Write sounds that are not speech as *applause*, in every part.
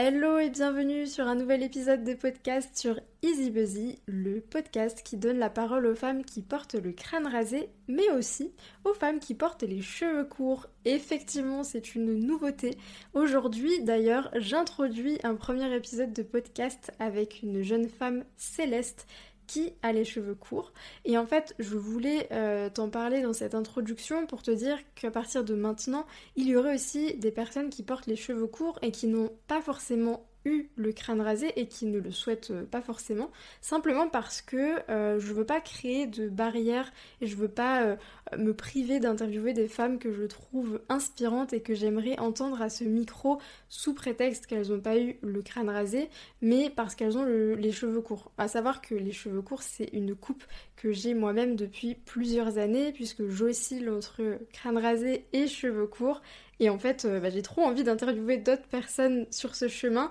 Hello et bienvenue sur un nouvel épisode de podcast sur Easy Buzzy, le podcast qui donne la parole aux femmes qui portent le crâne rasé, mais aussi aux femmes qui portent les cheveux courts. Effectivement, c'est une nouveauté. Aujourd'hui, d'ailleurs, j'introduis un premier épisode de podcast avec une jeune femme céleste qui a les cheveux courts. Et en fait, je voulais euh, t'en parler dans cette introduction pour te dire qu'à partir de maintenant, il y aurait aussi des personnes qui portent les cheveux courts et qui n'ont pas forcément le crâne rasé et qui ne le souhaitent euh, pas forcément, simplement parce que euh, je veux pas créer de barrières et je veux pas euh, me priver d'interviewer des femmes que je trouve inspirantes et que j'aimerais entendre à ce micro sous prétexte qu'elles n'ont pas eu le crâne rasé, mais parce qu'elles ont les cheveux courts. À savoir que les cheveux courts, c'est une coupe que j'ai moi-même depuis plusieurs années, puisque j'oscille entre crâne rasé et cheveux courts. Et en fait, bah, j'ai trop envie d'interviewer d'autres personnes sur ce chemin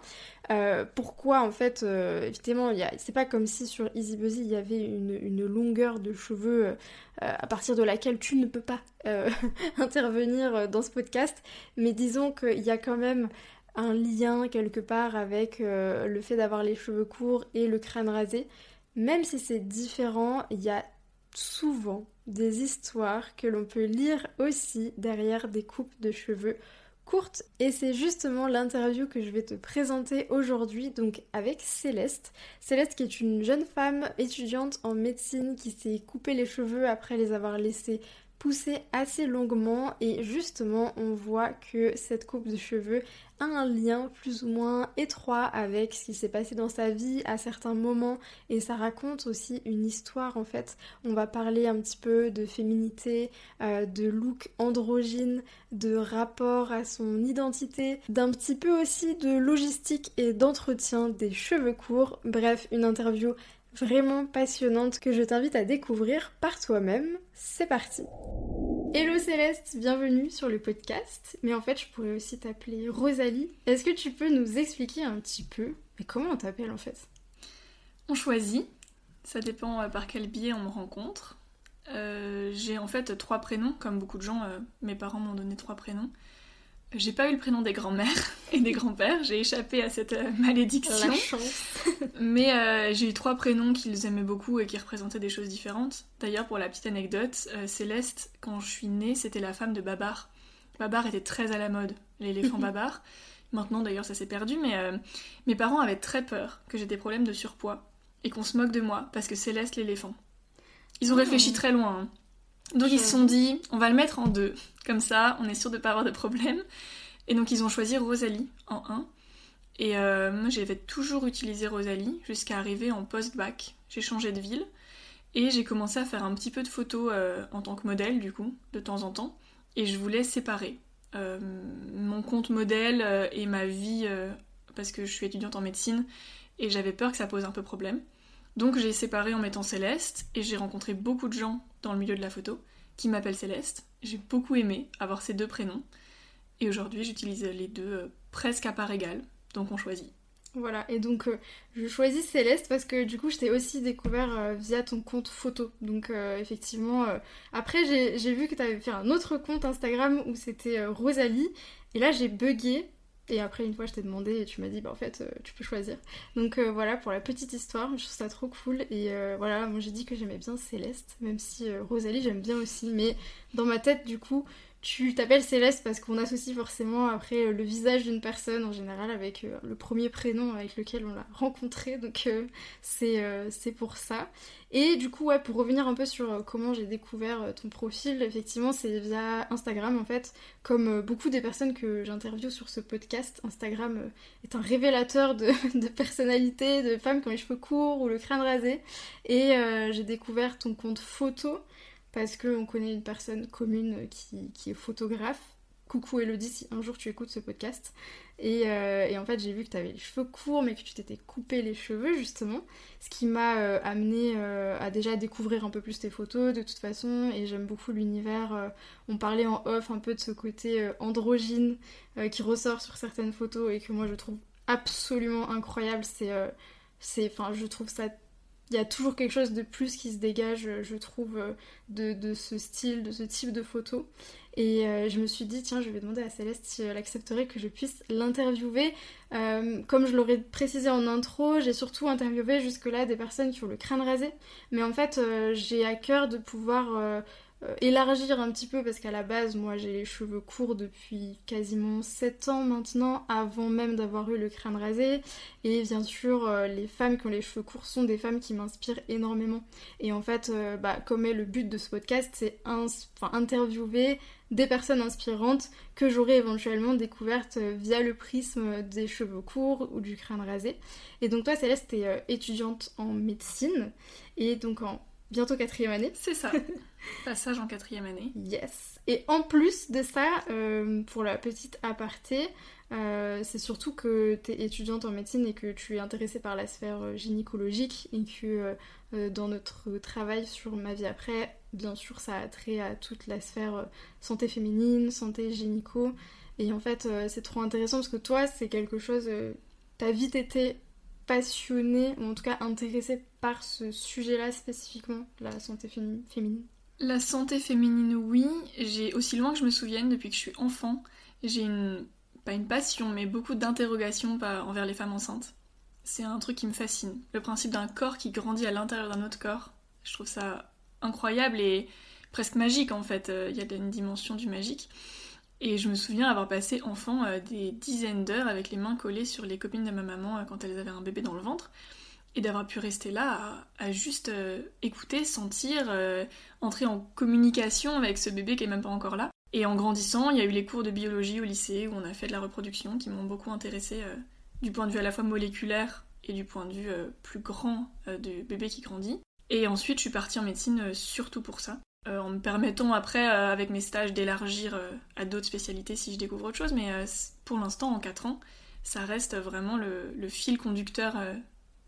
euh, pourquoi en fait, euh, évidemment, c'est pas comme si sur Easy Buzzy il y avait une, longueur de cheveux euh, à partir de laquelle tu ne peux pas *laughs* intervenir dans ce podcast, mais disons qu'il y a quand même un lien quelque part avec le fait d'avoir les cheveux courts et le crâne rasé. Même si c'est différent, il y a souvent des histoires que l'on peut lire aussi derrière des coupes de cheveux courte et c'est justement l'interview que je vais te présenter aujourd'hui donc avec Céleste. Céleste qui est une jeune femme étudiante en médecine qui s'est coupé les cheveux après les avoir laissés pousser assez longuement et justement on voit que cette coupe de cheveux a un lien plus ou moins étroit avec ce qui s'est passé dans sa vie à certains moments et ça raconte aussi une histoire en fait. On va parler un petit peu de féminité, euh, de look androgyne, de rapport à son identité, d'un petit peu aussi de logistique et d'entretien des cheveux courts. Bref, une interview vraiment passionnante que je t'invite à découvrir par toi-même. C'est parti Hello Céleste, bienvenue sur le podcast. Mais en fait, je pourrais aussi t'appeler Rosalie. Est-ce que tu peux nous expliquer un petit peu mais comment on t'appelle en fait? On choisit, ça dépend euh, par quel biais on me rencontre. Euh, j'ai en fait trois prénoms, comme beaucoup de gens, euh, mes parents m'ont donné trois prénoms. J'ai pas eu le prénom des grands-mères *laughs* et des grands-pères, j'ai échappé à cette euh, malédiction. *laughs* Mais euh, j'ai eu trois prénoms qu'ils aimaient beaucoup et qui représentaient des choses différentes. D'ailleurs, pour la petite anecdote, euh, Céleste, quand je suis née, c'était la femme de Babar. Babar était très à la mode, l'éléphant *laughs* Babar. Maintenant, d'ailleurs, ça s'est perdu, mais mes parents avaient très peur que j'ai des problèmes de surpoids et qu'on se moque de moi parce que Céleste l'éléphant. Ils ont oh. réfléchi très loin. Hein. Donc ils se sont dit, on va le mettre en deux. Comme ça, on est sûr de pas avoir de problème. Et donc ils ont choisi Rosalie en 1. Et euh, moi j'avais toujours utilisé Rosalie jusqu'à arriver en post-bac. J'ai changé de ville et j'ai commencé à faire un petit peu de photos euh, en tant que modèle du coup, de temps en temps. Et je voulais séparer euh, mon compte modèle et ma vie parce que je suis étudiante en médecine et j'avais peur que ça pose un peu problème. Donc j'ai séparé en mettant Céleste et j'ai rencontré beaucoup de gens dans le milieu de la photo qui m'appellent Céleste. J'ai beaucoup aimé avoir ces deux prénoms et aujourd'hui j'utilise les deux euh, presque à part égale, donc on choisit. Voilà, et donc euh, je choisis Céleste parce que du coup je t'ai aussi découvert euh, via ton compte photo. Donc effectivement, après j'ai vu que tu avais fait un autre compte Instagram où c'était Rosalie, et là j'ai bugué et après, une fois, je t'ai demandé et tu m'as dit, bah en fait, euh, tu peux choisir. Donc euh, voilà, pour la petite histoire, je trouve ça trop cool. Et euh, voilà, moi j'ai dit que j'aimais bien Céleste, même si Rosalie, j'aime bien aussi. Mais dans ma tête, du coup, tu t'appelles Céleste parce qu'on associe forcément après le visage d'une personne en général avec le premier prénom avec lequel on l'a rencontré. Donc c'est pour ça. Et du coup, ouais, pour revenir un peu sur euh, comment j'ai découvert euh, ton profil, effectivement, c'est via Instagram en fait. Comme euh, beaucoup des personnes que j'interviewe sur ce podcast, Instagram est un révélateur de, *laughs* de personnalités, de femmes qui les cheveux courts ou le crâne rasé. Et j'ai découvert ton compte photo parce qu'on connaît une personne commune qui, qui est photographe Coucou Elodie, si un jour tu écoutes ce podcast. Euh, et, en fait, j'ai vu que tu avais les cheveux courts, mais que tu t'étais coupé les cheveux, justement. Ce qui m'a euh, amené euh, à déjà découvrir un peu plus tes photos, de toute façon. Et j'aime beaucoup l'univers. on parlait en off un peu de ce côté androgyne qui ressort sur certaines photos et que moi je trouve absolument incroyable. C'est. c'est enfin, je trouve ça il y a toujours quelque chose de plus qui se dégage, je trouve, de, de, ce style, de ce type de photo. Et euh, je me suis dit, tiens, je vais demander à Céleste si elle accepterait que je puisse l'interviewer. Euh, comme je l'aurais précisé en intro, j'ai surtout interviewé jusque-là des personnes qui ont le crâne rasé. Mais en fait, euh, j'ai à cœur de pouvoir euh, élargir un petit peu parce qu'à la base, moi j'ai les cheveux courts depuis quasiment 7 ans maintenant, avant même d'avoir eu le crâne rasé. Et bien sûr, euh, les femmes qui ont les cheveux courts sont des femmes qui m'inspirent énormément. Et en fait, euh, bah, comme est le but de ce podcast, c'est interviewer des personnes inspirantes que j'aurais éventuellement découvertes via le prisme des cheveux courts ou du crâne rasé. Et donc toi Céleste, t'es étudiante en médecine et donc en bientôt quatrième année. C'est ça. *laughs* Passage en quatrième année. Yes. Et en plus de ça, euh, pour la petite aparté, euh, c'est surtout que tu es étudiante en médecine et que tu es intéressée par la sphère euh, gynécologique et que dans notre travail sur ma vie après, bien sûr, ça a trait à toute la sphère santé féminine, santé gynéco. Et en fait, c'est trop intéressant parce que toi, c'est quelque chose. T'as vite été passionnée, ou en tout cas intéressée par ce sujet-là spécifiquement, la santé féminine La santé féminine, oui. J'ai aussi loin que je me souvienne, depuis que je suis enfant, j'ai une pas une passion, mais beaucoup d'interrogations envers les femmes enceintes. C'est un truc qui me fascine. Le principe d'un corps qui grandit à l'intérieur d'un autre corps, je trouve ça incroyable et presque magique en fait. Euh, il y a une dimension du magique. Et je me souviens avoir passé enfant euh, des dizaines d'heures avec les mains collées sur les copines de ma maman euh, quand elles avaient un bébé dans le ventre. Et d'avoir pu rester là à, juste euh, écouter, sentir, entrer en communication avec ce bébé qui est même pas encore là. Et en grandissant, il y a eu les cours de biologie au lycée où on a fait de la reproduction qui m'ont beaucoup intéressée du point de vue à la fois moléculaire et du point de vue plus grand du bébé qui grandit. Et ensuite, je suis partie en médecine surtout pour ça. Euh, en me permettant après, euh, avec mes stages, d'élargir euh, à d'autres spécialités si je découvre autre chose. Mais pour l'instant, en 4 ans, ça reste vraiment le, fil conducteur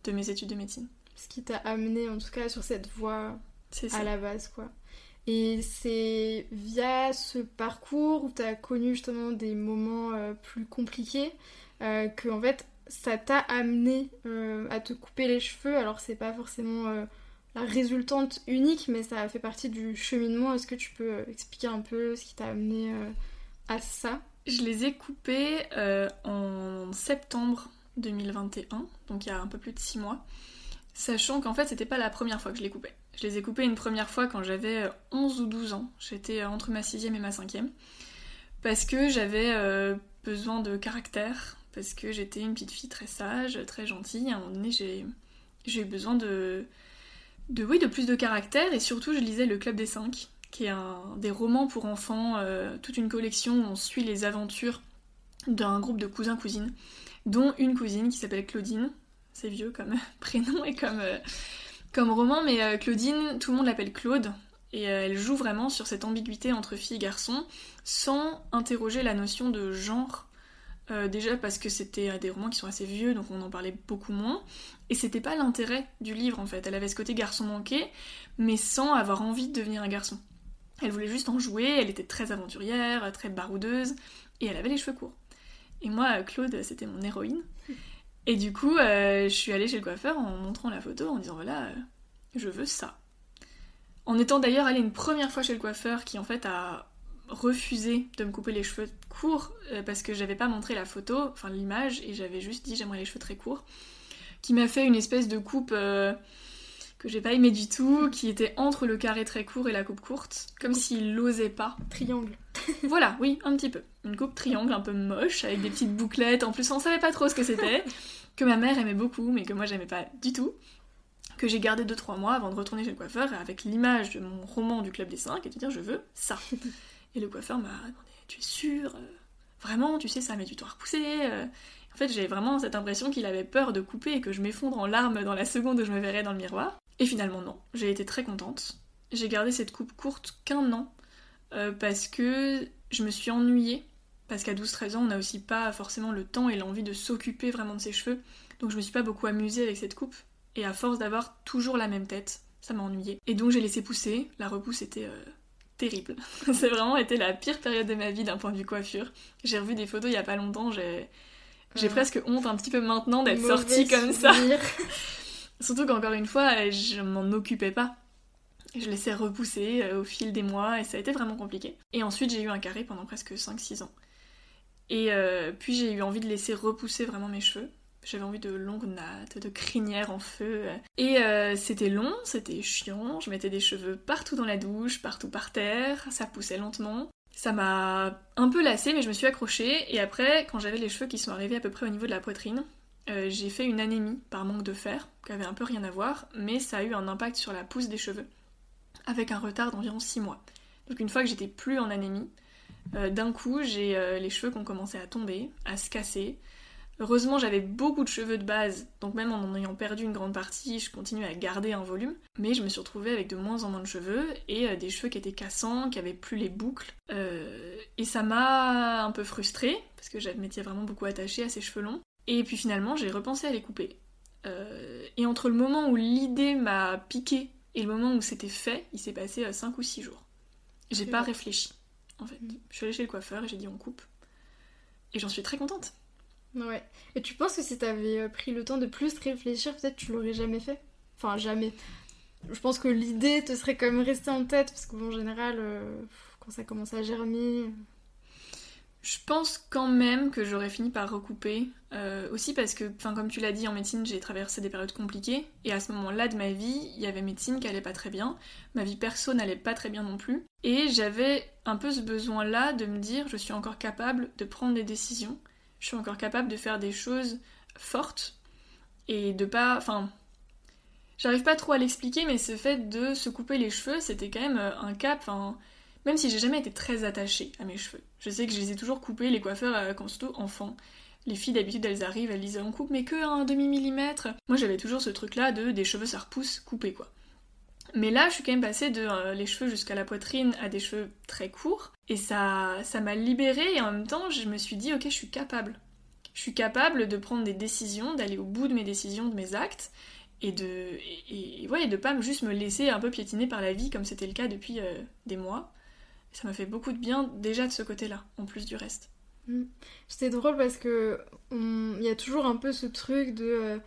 de mes études de médecine. Ce qui t'a amené en tout cas sur cette voie à la base, quoi. Et c'est via ce parcours où tu as connu justement des moments plus compliqués que en fait ça t'a amené à te couper les cheveux. Alors c'est pas forcément la résultante unique, mais ça fait partie du cheminement. Est-ce que tu peux euh, expliquer un peu ce qui t'a amené euh, à ça? Je les ai coupés euh, en septembre 2021, donc il y a un peu plus de 6 mois, sachant qu'en fait c'était pas la première fois que je les coupais. Je les ai coupés une première fois quand j'avais 11 ou 12 ans, j'étais entre ma 6 et ma 5 parce que j'avais besoin de caractère, parce que j'étais une petite fille très sage, très gentille, à un moment donné j'ai eu besoin de de, oui, de plus de caractère et surtout je lisais Le Club des Cinq, qui est un des romans pour enfants, euh, toute une collection où on suit les aventures d'un groupe de cousins-cousines, dont une cousine qui s'appelle Claudine, c'est vieux comme *laughs* prénom et comme, euh, comme roman, mais euh, Claudine, tout le monde l'appelle Claude, et elle joue vraiment sur cette ambiguïté entre fille et garçon, sans interroger la notion de genre euh, déjà parce que c'était des romans qui sont assez vieux, donc on en parlait beaucoup moins. Et c'était pas l'intérêt du livre en fait. Elle avait ce côté garçon manqué, mais sans avoir envie de devenir un garçon. Elle voulait juste en jouer, elle était très aventurière, très baroudeuse, et elle avait les cheveux courts. Et moi, Claude, c'était mon héroïne. *laughs* Et du coup, euh, je suis allée chez le coiffeur en montrant la photo, en disant voilà, euh, je veux ça. En étant d'ailleurs allée une première fois chez le coiffeur qui en fait a refusé de me couper les cheveux courts euh, parce que j'avais pas montré la photo, enfin l'image, et j'avais juste dit j'aimerais les cheveux très courts. Qui m'a fait une espèce de coupe que j'ai pas aimé du tout, qui était entre le carré très court et la coupe courte, comme s'il l'osait pas. Triangle. Voilà, oui, un petit peu. Une coupe triangle un peu moche, avec des petites bouclettes. En plus, on savait pas trop ce que c'était. *laughs* que ma mère aimait beaucoup, mais que moi j'aimais pas du tout que j'ai gardé 2-3 mois avant de retourner chez le coiffeur avec l'image de mon roman du Club des 5 et de dire je veux ça. *laughs* Et le coiffeur m'a demandé Tu es sûr euh, Vraiment Tu sais, ça met du temps à repousser euh? En fait, j'ai vraiment cette impression qu'il avait peur de couper et que je m'effondre en larmes dans la seconde où je me verrais dans le miroir. Et finalement, non. J'ai été très contente. J'ai gardé cette coupe courte qu'un an euh, parce que je me suis ennuyée. Parce qu'à 12-13 ans, on n'a aussi pas forcément le temps et l'envie de s'occuper vraiment de ses cheveux. Donc je me suis pas beaucoup amusée avec cette coupe. Et à force d'avoir toujours la même tête, ça m'a ennuyée. Et donc j'ai laissé pousser. La repousse était terrible. *laughs* c'est vraiment été la pire période de ma vie d'un point de vue coiffure. J'ai revu des photos il y a pas longtemps, j'ai j'ai presque honte un petit peu maintenant d'être sortie comme ça. *laughs* Surtout qu'encore une fois, je m'en occupais pas. Je laissais repousser euh, au fil des mois et ça a été vraiment compliqué. Et ensuite j'ai eu un carré pendant presque 5-6 ans. Et euh, puis j'ai eu envie de laisser repousser vraiment mes cheveux. J'avais envie de longues nattes, de crinières en feu. Et euh, c'était long, c'était chiant. Je mettais des cheveux partout dans la douche, partout par terre. Ça poussait lentement. Ça m'a un peu lassée, mais je me suis accrochée. Et après, quand j'avais les cheveux qui sont arrivés à peu près au niveau de la poitrine, j'ai fait une anémie par manque de fer, qui avait un peu rien à voir, mais ça a eu un impact sur la pousse des cheveux, avec un retard d'environ 6 mois. Donc une fois que j'étais plus en anémie, euh, d'un coup j'ai euh, les cheveux qui ont commencé à tomber, à se casser. Heureusement j'avais beaucoup de cheveux de base, donc même en en ayant perdu une grande partie, je continuais à garder un volume, mais je me suis retrouvée avec de moins en moins de cheveux et des cheveux qui étaient cassants, qui avaient plus les boucles. et ça m'a un peu frustrée, parce que je vraiment beaucoup attachée à ces cheveux longs. Et puis finalement, j'ai repensé à les couper. Euh, et entre le moment où l'idée m'a piqué et le moment où c'était fait, il s'est passé 5 euh, ou 6 jours. J'ai pas réfléchi, en fait. Mm. Je suis allée chez le coiffeur et j'ai dit on coupe. Et j'en suis très contente. Ouais. Et tu penses que si t'avais euh, pris le temps de plus réfléchir, peut-être tu l'aurais jamais fait? Enfin, jamais. Je pense que l'idée te serait quand même restée en tête, parce qu'en général, quand ça commence à germer, je pense quand même que j'aurais fini par recouper. Euh, aussi parce que, comme tu l'as dit, en médecine, j'ai traversé des périodes compliquées. Et à ce moment-là de ma vie, il y avait médecine qui allait pas très bien. Ma vie perso n'allait pas très bien non plus. Et j'avais un peu ce besoin-là de me dire, je suis encore capable de prendre des décisions. Je suis encore capable de faire des choses fortes. Et de pas. Enfin. J'arrive pas trop à l'expliquer, mais ce fait de se couper les cheveux, c'était quand même un cap. Enfin, même si j'ai jamais été très attachée à mes cheveux. Je sais que je les ai toujours coupés, les coiffeurs, euh, quand surtout enfant. Les filles d'habitude elles arrivent, elles disent on coupe mais que un demi millimètre. Moi j'avais toujours ce truc là de des cheveux ça repousse coupés quoi. Mais là je suis quand même passée de euh, les cheveux jusqu'à la poitrine à des cheveux très courts et ça ça m'a libérée et en même temps je me suis dit ok je suis capable. Je suis capable de prendre des décisions, d'aller au bout de mes décisions, de mes actes et de et, de pas juste me laisser un peu piétiner par la vie comme c'était le cas depuis euh, des mois ça m'a fait beaucoup de bien déjà de ce côté-là, en plus du reste. Mm. C'était drôle parce que il y a toujours un peu ce truc de euh,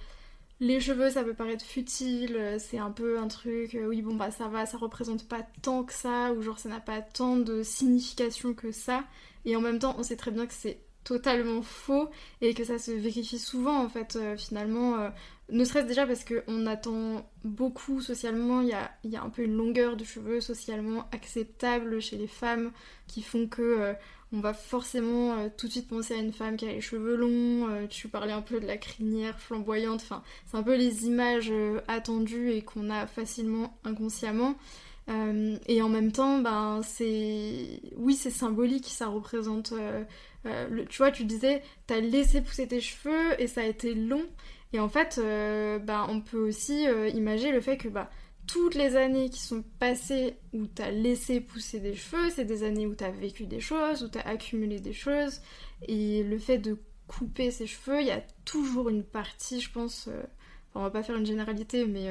les cheveux ça peut paraître futile, euh, c'est un peu un truc, euh, oui bon bah ça va, ça représente pas tant que ça, ou genre ça n'a pas tant de signification que ça, et en même temps on sait très bien que c'est totalement faux et que ça se vérifie souvent en fait finalement ne serait-ce déjà parce qu'on attend beaucoup socialement, il y a, un peu une longueur de cheveux socialement acceptable chez les femmes qui font que euh, on va forcément euh, tout de suite penser à une femme qui a les cheveux longs. Euh, tu parlais un peu de la crinière flamboyante, enfin c'est un peu les images attendues et qu'on a facilement inconsciemment. et en même temps, ben c'est oui c'est symbolique, ça représente. tu vois, tu disais, t'as laissé pousser tes cheveux et ça a été long. Et en fait, euh, bah, on peut aussi euh, imaginer le fait que bah, toutes les années qui sont passées où tu as laissé pousser des cheveux, c'est des années où tu as vécu des choses, où tu as accumulé des choses. Et le fait de couper ses cheveux, il y a toujours une partie, je pense, euh, on va pas faire une généralité, mais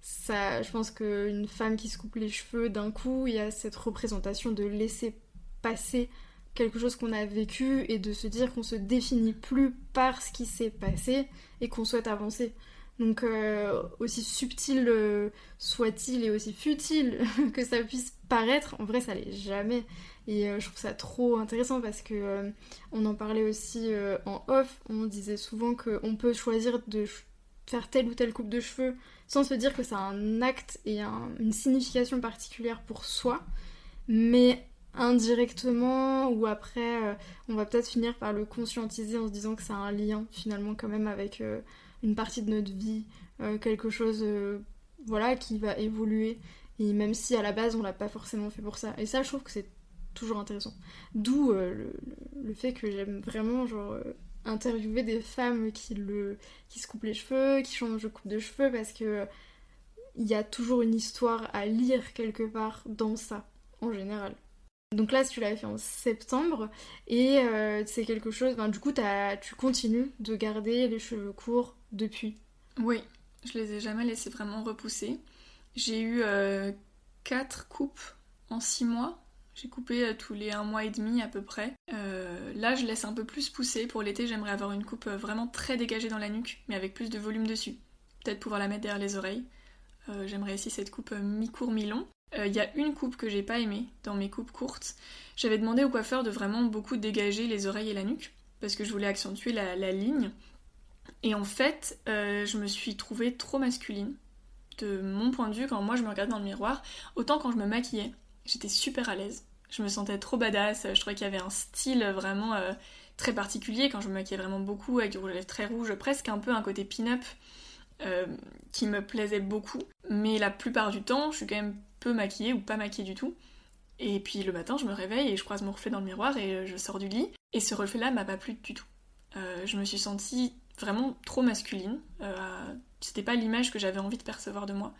ça, je pense qu'une femme qui se coupe les cheveux d'un coup, il y a cette représentation de laisser passer quelque chose qu'on a vécu et de se dire qu'on se définit plus par ce qui s'est passé et qu'on souhaite avancer. Donc euh, aussi subtil euh, soit-il et aussi futile *laughs* que ça puisse paraître, en vrai ça l'est jamais. Et euh, je trouve ça trop intéressant parce que on en parlait aussi en off, on disait souvent qu'on peut choisir de faire telle ou telle coupe de cheveux sans se dire que ça a un acte et une signification particulière pour soi. Mais indirectement ou après euh, on va peut-être finir par le conscientiser en se disant que a un lien finalement quand même avec euh, une partie de notre vie, euh, quelque chose voilà qui va évoluer et même si à la base on l'a pas forcément fait pour ça. Et ça je trouve que c'est toujours intéressant. D'où le, le, fait que j'aime vraiment genre interviewer des femmes qui le qui se coupent les cheveux, qui changent de coupe de cheveux parce que il y a toujours une histoire à lire quelque part dans ça en général. Donc là, tu l'avais fait en septembre et euh, c'est quelque chose. Du coup, tu continues de garder les cheveux courts depuis. Oui, je les ai jamais laissés vraiment repousser. J'ai eu euh, 4 coupes en 6 mois. J'ai coupé euh, tous les 1 mois et demi à peu près. Euh, là, je laisse un peu plus pousser. Pour l'été, j'aimerais avoir une coupe vraiment très dégagée dans la nuque, mais avec plus de volume dessus. Peut-être pouvoir la mettre derrière les oreilles. J'aimerais essayer cette coupe mi-court, mi-long. Il y a une coupe que j'ai pas aimée dans mes coupes courtes. J'avais demandé au coiffeur de vraiment beaucoup dégager les oreilles et la nuque parce que je voulais accentuer la, ligne. Et en fait, je me suis trouvée trop masculine de mon point de vue quand moi je me regardais dans le miroir. Autant quand je me maquillais, j'étais super à l'aise. Je me sentais trop badass. Je trouvais qu'il y avait un style vraiment très particulier quand je me maquillais vraiment beaucoup avec du rouge très rouge, presque un peu un côté pin-up euh, qui me plaisait beaucoup. Mais la plupart du temps, je suis quand même peu maquillée ou pas maquillée du tout. Et puis le matin, je me réveille et je croise mon reflet dans le miroir et euh, je sors du lit. Et ce reflet-là m'a pas plu du tout. Euh, je me suis sentie vraiment trop masculine. c'était pas l'image que j'avais envie de percevoir de moi.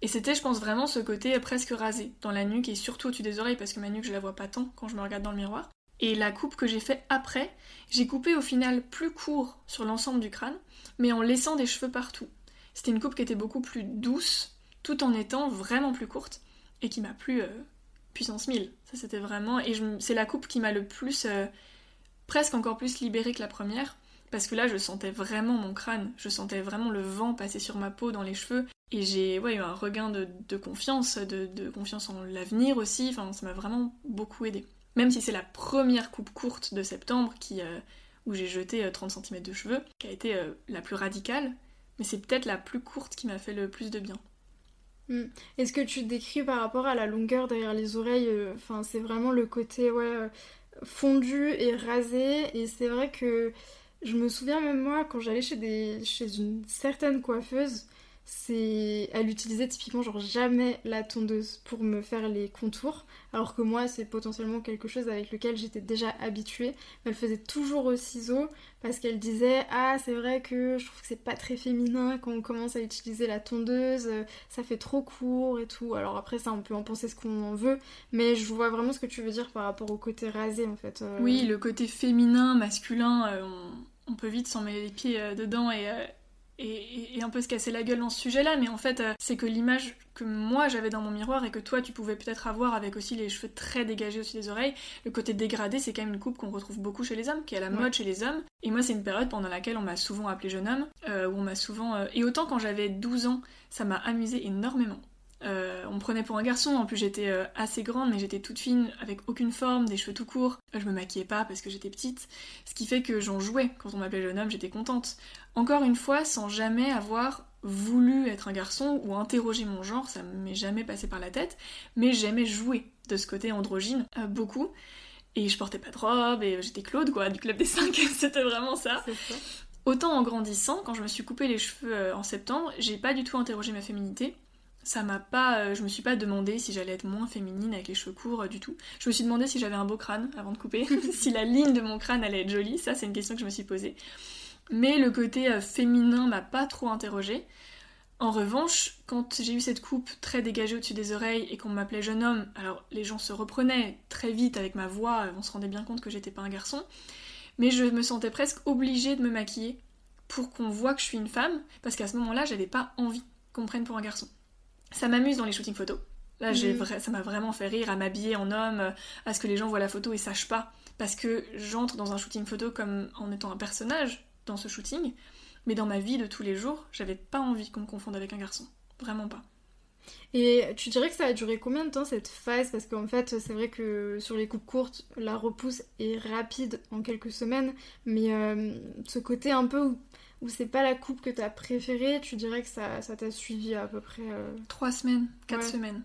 Et c'était, je pense, vraiment ce côté presque rasé dans la nuque et surtout au-dessus des oreilles parce que ma nuque, je la vois pas tant quand je me regarde dans le miroir. Et la coupe que j'ai fait après, j'ai coupé au final plus court sur l'ensemble du crâne, mais en laissant des cheveux partout. C'était une coupe qui était beaucoup plus douce, tout en étant vraiment plus courte, et qui m'a plu euh, puissance 1000. Ça c'était vraiment... Et c'est la coupe qui m'a le plus... Euh, presque encore plus libérée que la première, parce que là je sentais vraiment mon crâne, je sentais vraiment le vent passer sur ma peau, dans les cheveux, et j'ai ouais, eu un regain de, confiance, de, confiance en l'avenir aussi, enfin ça m'a vraiment beaucoup aidé. Même si c'est la première coupe courte de septembre qui, euh, où j'ai jeté 30 euh, cm de cheveux, qui a été la plus radicale, mais c'est peut-être la plus courte qui m'a fait le plus de bien. Hmm. Est-ce que tu décris par rapport à la longueur derrière les oreilles Enfin, c'est vraiment le côté ouais, fondu et rasé. Et c'est vrai que je me souviens même moi quand j'allais chez, des, chez une certaine coiffeuse, c'est elle utilisait typiquement genre jamais la tondeuse pour me faire les contours alors que moi c'est potentiellement quelque chose avec lequel j'étais déjà habituée elle faisait toujours au ciseau parce qu'elle disait ah c'est vrai que je trouve que c'est pas très féminin quand on commence à utiliser la tondeuse ça fait trop court et tout alors après ça on peut en penser ce qu'on en veut mais je vois vraiment ce que tu veux dire par rapport au côté rasé en fait euh. oui le côté féminin masculin euh, on, peut vite s'en mettre les pieds euh, dedans et et, un peu se casser la gueule dans ce sujet-là, mais en fait, euh, c'est que l'image que moi j'avais dans mon miroir et que toi tu pouvais peut-être avoir avec aussi les cheveux très dégagés au-dessus des oreilles, le côté dégradé, c'est quand même une coupe qu'on retrouve beaucoup chez les hommes, qui est à la mode chez les hommes. Et moi, c'est une période pendant laquelle on m'a souvent appelé jeune homme, euh, où on m'a souvent. Euh, et autant quand j'avais 12 ans, ça m'a amusé énormément. Euh, on me prenait pour un garçon, en plus j'étais euh, assez grande, mais j'étais toute fine, avec aucune forme, des cheveux tout courts. Je me maquillais pas parce que j'étais petite, ce qui fait que j'en jouais. Quand on m'appelait jeune homme, j'étais contente. Encore une fois, sans jamais avoir voulu être un garçon ou interroger mon genre, ça m'est jamais passé par la tête, mais j'aimais jouer de ce côté androgyne euh, beaucoup. Et je portais pas de robe, et j'étais Claude, quoi, du Club des 5, *laughs* c'était vraiment ça. ça. Autant en grandissant, quand je me suis coupé les cheveux en septembre, j'ai pas du tout interrogé ma féminité ça m'a pas. Euh, je me suis pas demandé si j'allais être moins féminine avec les cheveux courts euh, du tout. Je me suis demandé si j'avais un beau crâne avant de couper, *laughs* si la ligne de mon crâne allait être jolie, ça c'est une question que je me suis posée. Mais le côté euh, féminin m'a pas trop interrogée. En revanche, quand j'ai eu cette coupe très dégagée au-dessus des oreilles et qu'on m'appelait jeune homme, alors les gens se reprenaient très vite avec ma voix, on se rendait bien compte que j'étais pas un garçon, mais je me sentais presque obligée de me maquiller pour qu'on voit que je suis une femme, parce qu'à ce moment-là, j'avais pas envie qu'on me prenne pour un garçon. Ça m'amuse dans les shootings photos. Là, j'ai mhm. ça m'a vraiment fait rire à m'habiller en homme, à ce que les gens voient la photo et sachent pas. Parce que j'entre dans un shooting photo comme en étant un personnage dans ce shooting, mais dans ma vie de tous les jours, j'avais pas envie qu'on me confonde avec un garçon. Vraiment pas. Et tu dirais que ça a duré combien de temps cette phase? Parce qu'en fait, c'est vrai que sur les coupes courtes, la repousse est rapide en quelques semaines, mais euh, ce côté un peu où ou c'est pas la coupe que t'as préférée, tu dirais que ça, t'a suivi à peu près euh, Trois semaines, quatre semaines.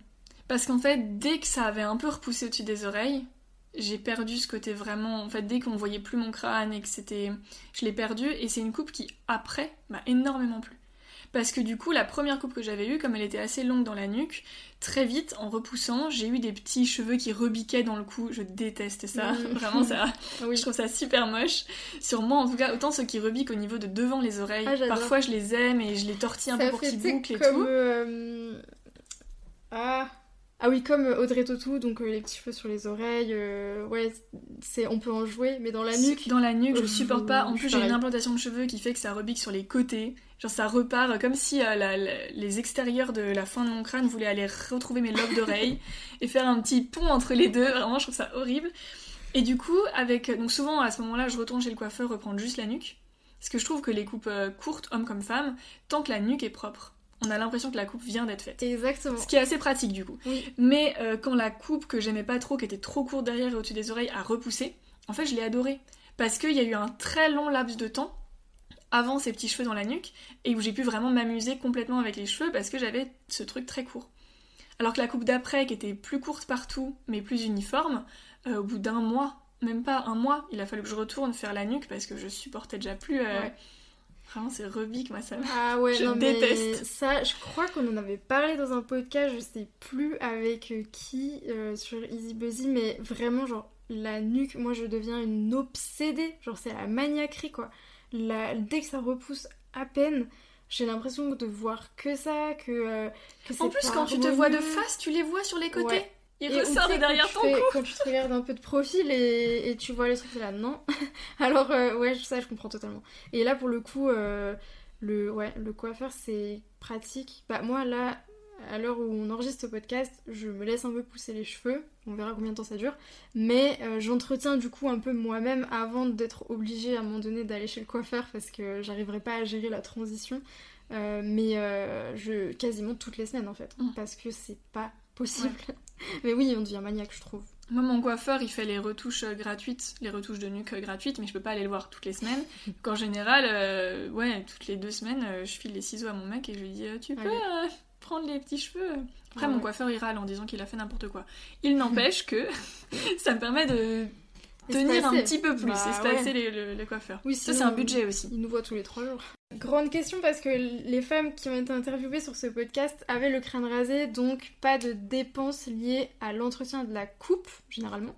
Parce qu'en fait, dès que ça avait un peu repoussé au-dessus des oreilles, j'ai perdu ce côté vraiment. En fait, dès qu'on voyait plus mon crâne et que c'était. Je l'ai perdu, et c'est une coupe qui, après, m'a énormément plu. Parce que du coup, la première coupe que j'avais eue, comme elle était assez longue dans la nuque, très vite, en repoussant, j'ai eu des petits cheveux qui rebiquaient dans le cou. Je déteste ça. *laughs* Vraiment, ça. Je trouve ça super moche. Sur moi, en tout cas, autant ceux qui rebiquent au niveau de devant les oreilles. Ah, parfois, je les aime et je les tortille un peu pour qu'ils bouclent et tout. Euh, ah. Ah oui, comme Audrey Tautou, donc euh, les petits cheveux sur les oreilles, euh, ouais, c'est, on peut en jouer, mais dans la nuque. Dans la nuque, je supporte pas. En plus, j'ai une implantation de cheveux qui fait que ça rebique sur les côtés. Genre, ça repart comme si euh, les extérieurs de la fin de mon crâne voulaient aller retrouver mes lobes d'oreilles *laughs* et faire un petit pont entre les deux. Vraiment, je trouve ça horrible. Et du coup, avec. Donc, souvent, à ce moment-là, je retourne chez le coiffeur reprendre juste la nuque. Parce que je trouve que les coupes courtes, hommes comme femmes, tant que la nuque est propre, on a l'impression que la coupe vient d'être faite. Exactement. Ce qui est assez pratique du coup. Oui. Mais euh, quand la coupe que j'aimais pas trop, qui était trop courte derrière et au-dessus des oreilles, a repoussé, en fait je l'ai adorée. Parce qu'il y a eu un très long laps de temps avant ces petits cheveux dans la nuque et où j'ai pu vraiment m'amuser complètement avec les cheveux parce que j'avais ce truc très court. Alors que la coupe d'après, qui était plus courte partout mais plus uniforme, euh, au bout d'un mois, même pas un mois, il a fallu que je retourne faire la nuque parce que je supportais déjà plus. euh, Ouais. Vraiment, c'est rebique, moi ça. Ah ouais, *laughs* Je non, mais déteste. ça, je crois qu'on en avait parlé dans un podcast, je sais plus avec euh, qui euh, sur Easy Buzzy, mais vraiment, genre, la nuque, moi je deviens une obsédée. Genre, c'est la maniaquerie quoi. La- dès que ça repousse à peine, j'ai l'impression de voir que ça, que. euh, que En plus, quand tu te vois de face, tu les vois sur les côtés. Ouais. Et tu sais, derrière quand ton cou. fais- Quand tu te regardes un peu de profil et, et tu vois les trucs, là, non. *laughs* Alors, euh, ouais, ça, je comprends totalement. Et là, pour le coup, euh, le, ouais, le coiffeur, c'est pratique. Bah, moi, là, à l'heure où on enregistre ce podcast, je me laisse un peu pousser les cheveux. On verra combien de temps ça dure. Mais euh, j'entretiens du coup un peu moi-même avant d'être obligée à un moment donné d'aller chez le coiffeur parce que j'arriverai pas à gérer la transition. Euh, mais euh, je quasiment toutes les semaines en fait. Mm. Parce que c'est pas possible. *laughs* mais oui, on devient maniaque, je trouve. Moi, mon coiffeur, il fait les retouches euh, gratuites, les retouches de nuque euh, gratuites, mais je peux pas aller le voir toutes les semaines. *laughs* Qu'en général, euh, ouais, toutes les deux semaines, euh, je file les ciseaux à mon mec et je lui dis Tu peux euh, prendre les petits cheveux? Après, mon ouais. coiffeur, il râle en disant qu'il a fait n'importe quoi. Il n'empêche que *laughs* ça me permet de tenir un petit peu plus, Bah ouais. les, le, le coiffeur. Oui, Ça, c'est un budget aussi. Il nous voit tous les trois jours. Grande question parce que les femmes qui ont été interviewées sur ce podcast avaient le crâne rasé, donc pas de dépenses liées à l'entretien de la coupe, généralement.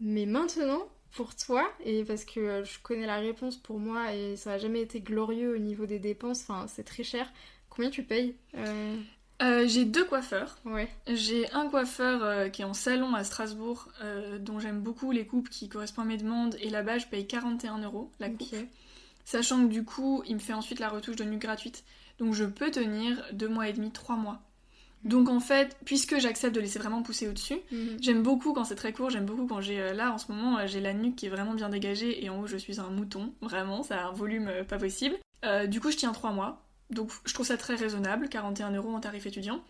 Mais maintenant, pour toi, et parce que euh, je connais la réponse pour moi et ça n'a jamais été glorieux au niveau des dépenses, enfin c'est très cher, combien tu payes Euh, Euh, J'ai deux coiffeurs. Ouais. J'ai un coiffeur euh, qui est en salon à Strasbourg, euh, dont j'aime beaucoup les coupes qui correspondent à mes demandes, et là-bas je paye 41 euros la coupe. Sachant que du coup, il me fait ensuite la retouche de nuque gratuite. Donc je peux tenir deux mois et demi, trois mois. Donc en fait, puisque j'accepte de laisser vraiment pousser au-dessus, Mhm. j'aime beaucoup quand c'est très court, j'aime beaucoup quand j'ai euh, là en ce moment, euh, j'ai la nuque qui est vraiment bien dégagée et en haut je suis un mouton, vraiment, ça a un volume euh, pas possible. Euh, du coup, je tiens trois mois. Donc je trouve ça très raisonnable, 41 euros en tarif étudiant.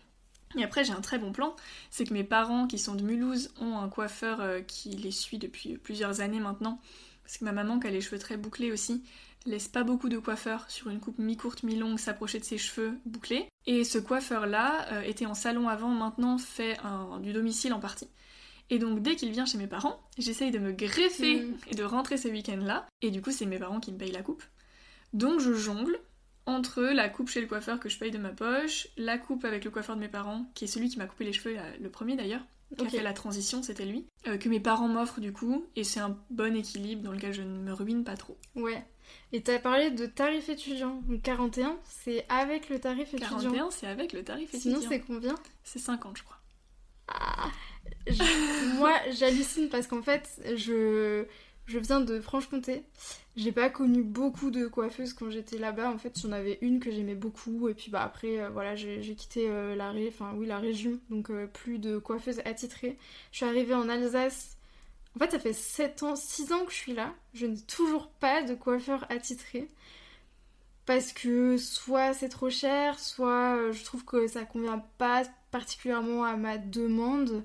Et après, j'ai un très bon plan, c'est que mes parents qui sont de Mulhouse ont un coiffeur qui les suit depuis plusieurs années maintenant. Parce que ma maman, qui a les cheveux très bouclés aussi, laisse pas beaucoup de coiffeurs sur une coupe mi-courte, mi-longue s'approcher de ses cheveux bouclés. Et ce coiffeur-là euh, était en salon avant, maintenant fait un- du domicile en partie. Et donc dès qu'il vient chez mes parents, j'essaye de me greffer Mm. et de rentrer ce week-end-là. Et du coup, c'est mes parents qui me payent la coupe. Donc je jongle entre la coupe chez le coiffeur que je paye de ma poche, la coupe avec le coiffeur de mes parents, qui est celui qui m'a coupé les cheveux le premier d'ailleurs, qui a fait la transition, c'était lui, euh, que mes parents m'offrent du coup, et c'est un bon équilibre dans lequel je ne me ruine pas trop. Ouais. Et t'as parlé de tarif étudiant. Donc 41, c'est avec le tarif étudiant. 41, c'est avec le tarif Sinon, étudiant. c'est combien? C'est 50, je crois. Je- moi, j'hallucine parce qu'en fait, je, je viens de Franche-Comté. J'ai pas connu beaucoup de coiffeuses quand j'étais là-bas. En fait, j'en avais une que j'aimais beaucoup. Et puis bah après, euh, voilà, j'ai j'ai quitté euh, la, ré- enfin, oui, la région. Donc euh, plus de coiffeuses attitrées. Je suis arrivée en Alsace. En fait, ça fait 7 ans, 6 ans que je suis là. Je n'ai toujours pas de coiffeur attitré. Parce que soit c'est trop cher, soit euh, je trouve que ça convient pas particulièrement à ma demande.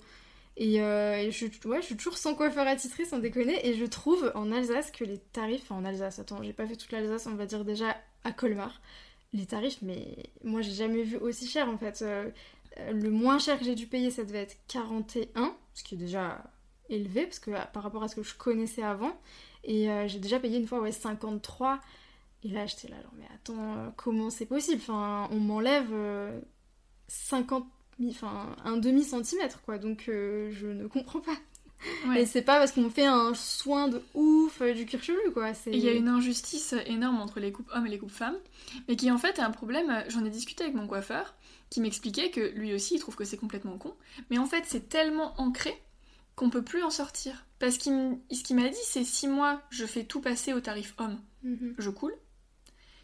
Et, euh, et je, ouais, je suis toujours sans coiffeur attitré, sans déconner. Et je trouve en Alsace que les tarifs. Enfin, en Alsace, attends, j'ai pas fait toute l'Alsace, on va dire déjà à Colmar. Les tarifs, mais moi j'ai jamais vu aussi cher en fait. Euh, le moins cher que j'ai dû payer, ça devait être 41, ce qui est déjà élevé parce que euh, par rapport à ce que je connaissais avant. Et euh, j'ai déjà payé une fois ouais, 53. Et là j'étais là, alors mais attends, euh, comment c'est possible? Enfin, on m'enlève euh, 50 mi- enfin un demi centimètre quoi donc euh, je ne comprends pas Ouais. et c'est pas parce qu'on fait un soin de ouf du cuir chevelu quoi Il y a une injustice énorme entre les coupes hommes et les coupes femmes, mais qui en fait est un problème. J'en ai discuté avec mon coiffeur, qui m'expliquait que lui aussi il trouve que c'est complètement con, mais en fait c'est tellement ancré qu'on peut plus en sortir. Parce qu'il ce qu'il m'a dit, c'est si moi je fais tout passer au tarif homme, Mhm. je coule.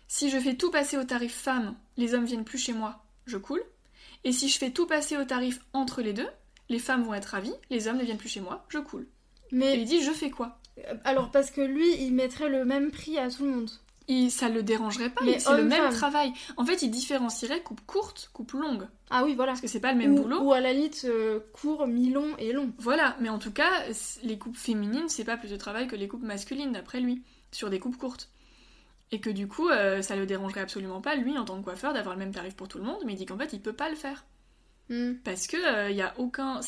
Si je fais tout passer au tarif femme, les hommes viennent plus chez moi, je coule. Et si je fais tout passer au tarif entre les deux, les femmes vont être ravies, les hommes ne viennent plus chez moi, je coule. Et mais il dit je fais quoi? alors parce que lui il mettrait le même prix à tout le monde il, ça le dérangerait pas, Mais c'est le même travail. En fait, il différencierait coupe courte, coupe longue. Ah oui, voilà. Parce que c'est pas le même ou, boulot. ou à la limite, euh, court, mi-long et long. Voilà, mais en tout cas, les coupes féminines, c'est pas plus de travail que les coupes masculines, d'après lui, sur des coupes courtes. Et que du coup, euh, ça le dérangerait absolument pas, lui, en tant que coiffeur, d'avoir le même tarif pour tout le monde, mais il dit qu'en fait, il peut pas le faire. Hmm. Parce que euh, il y a aucun.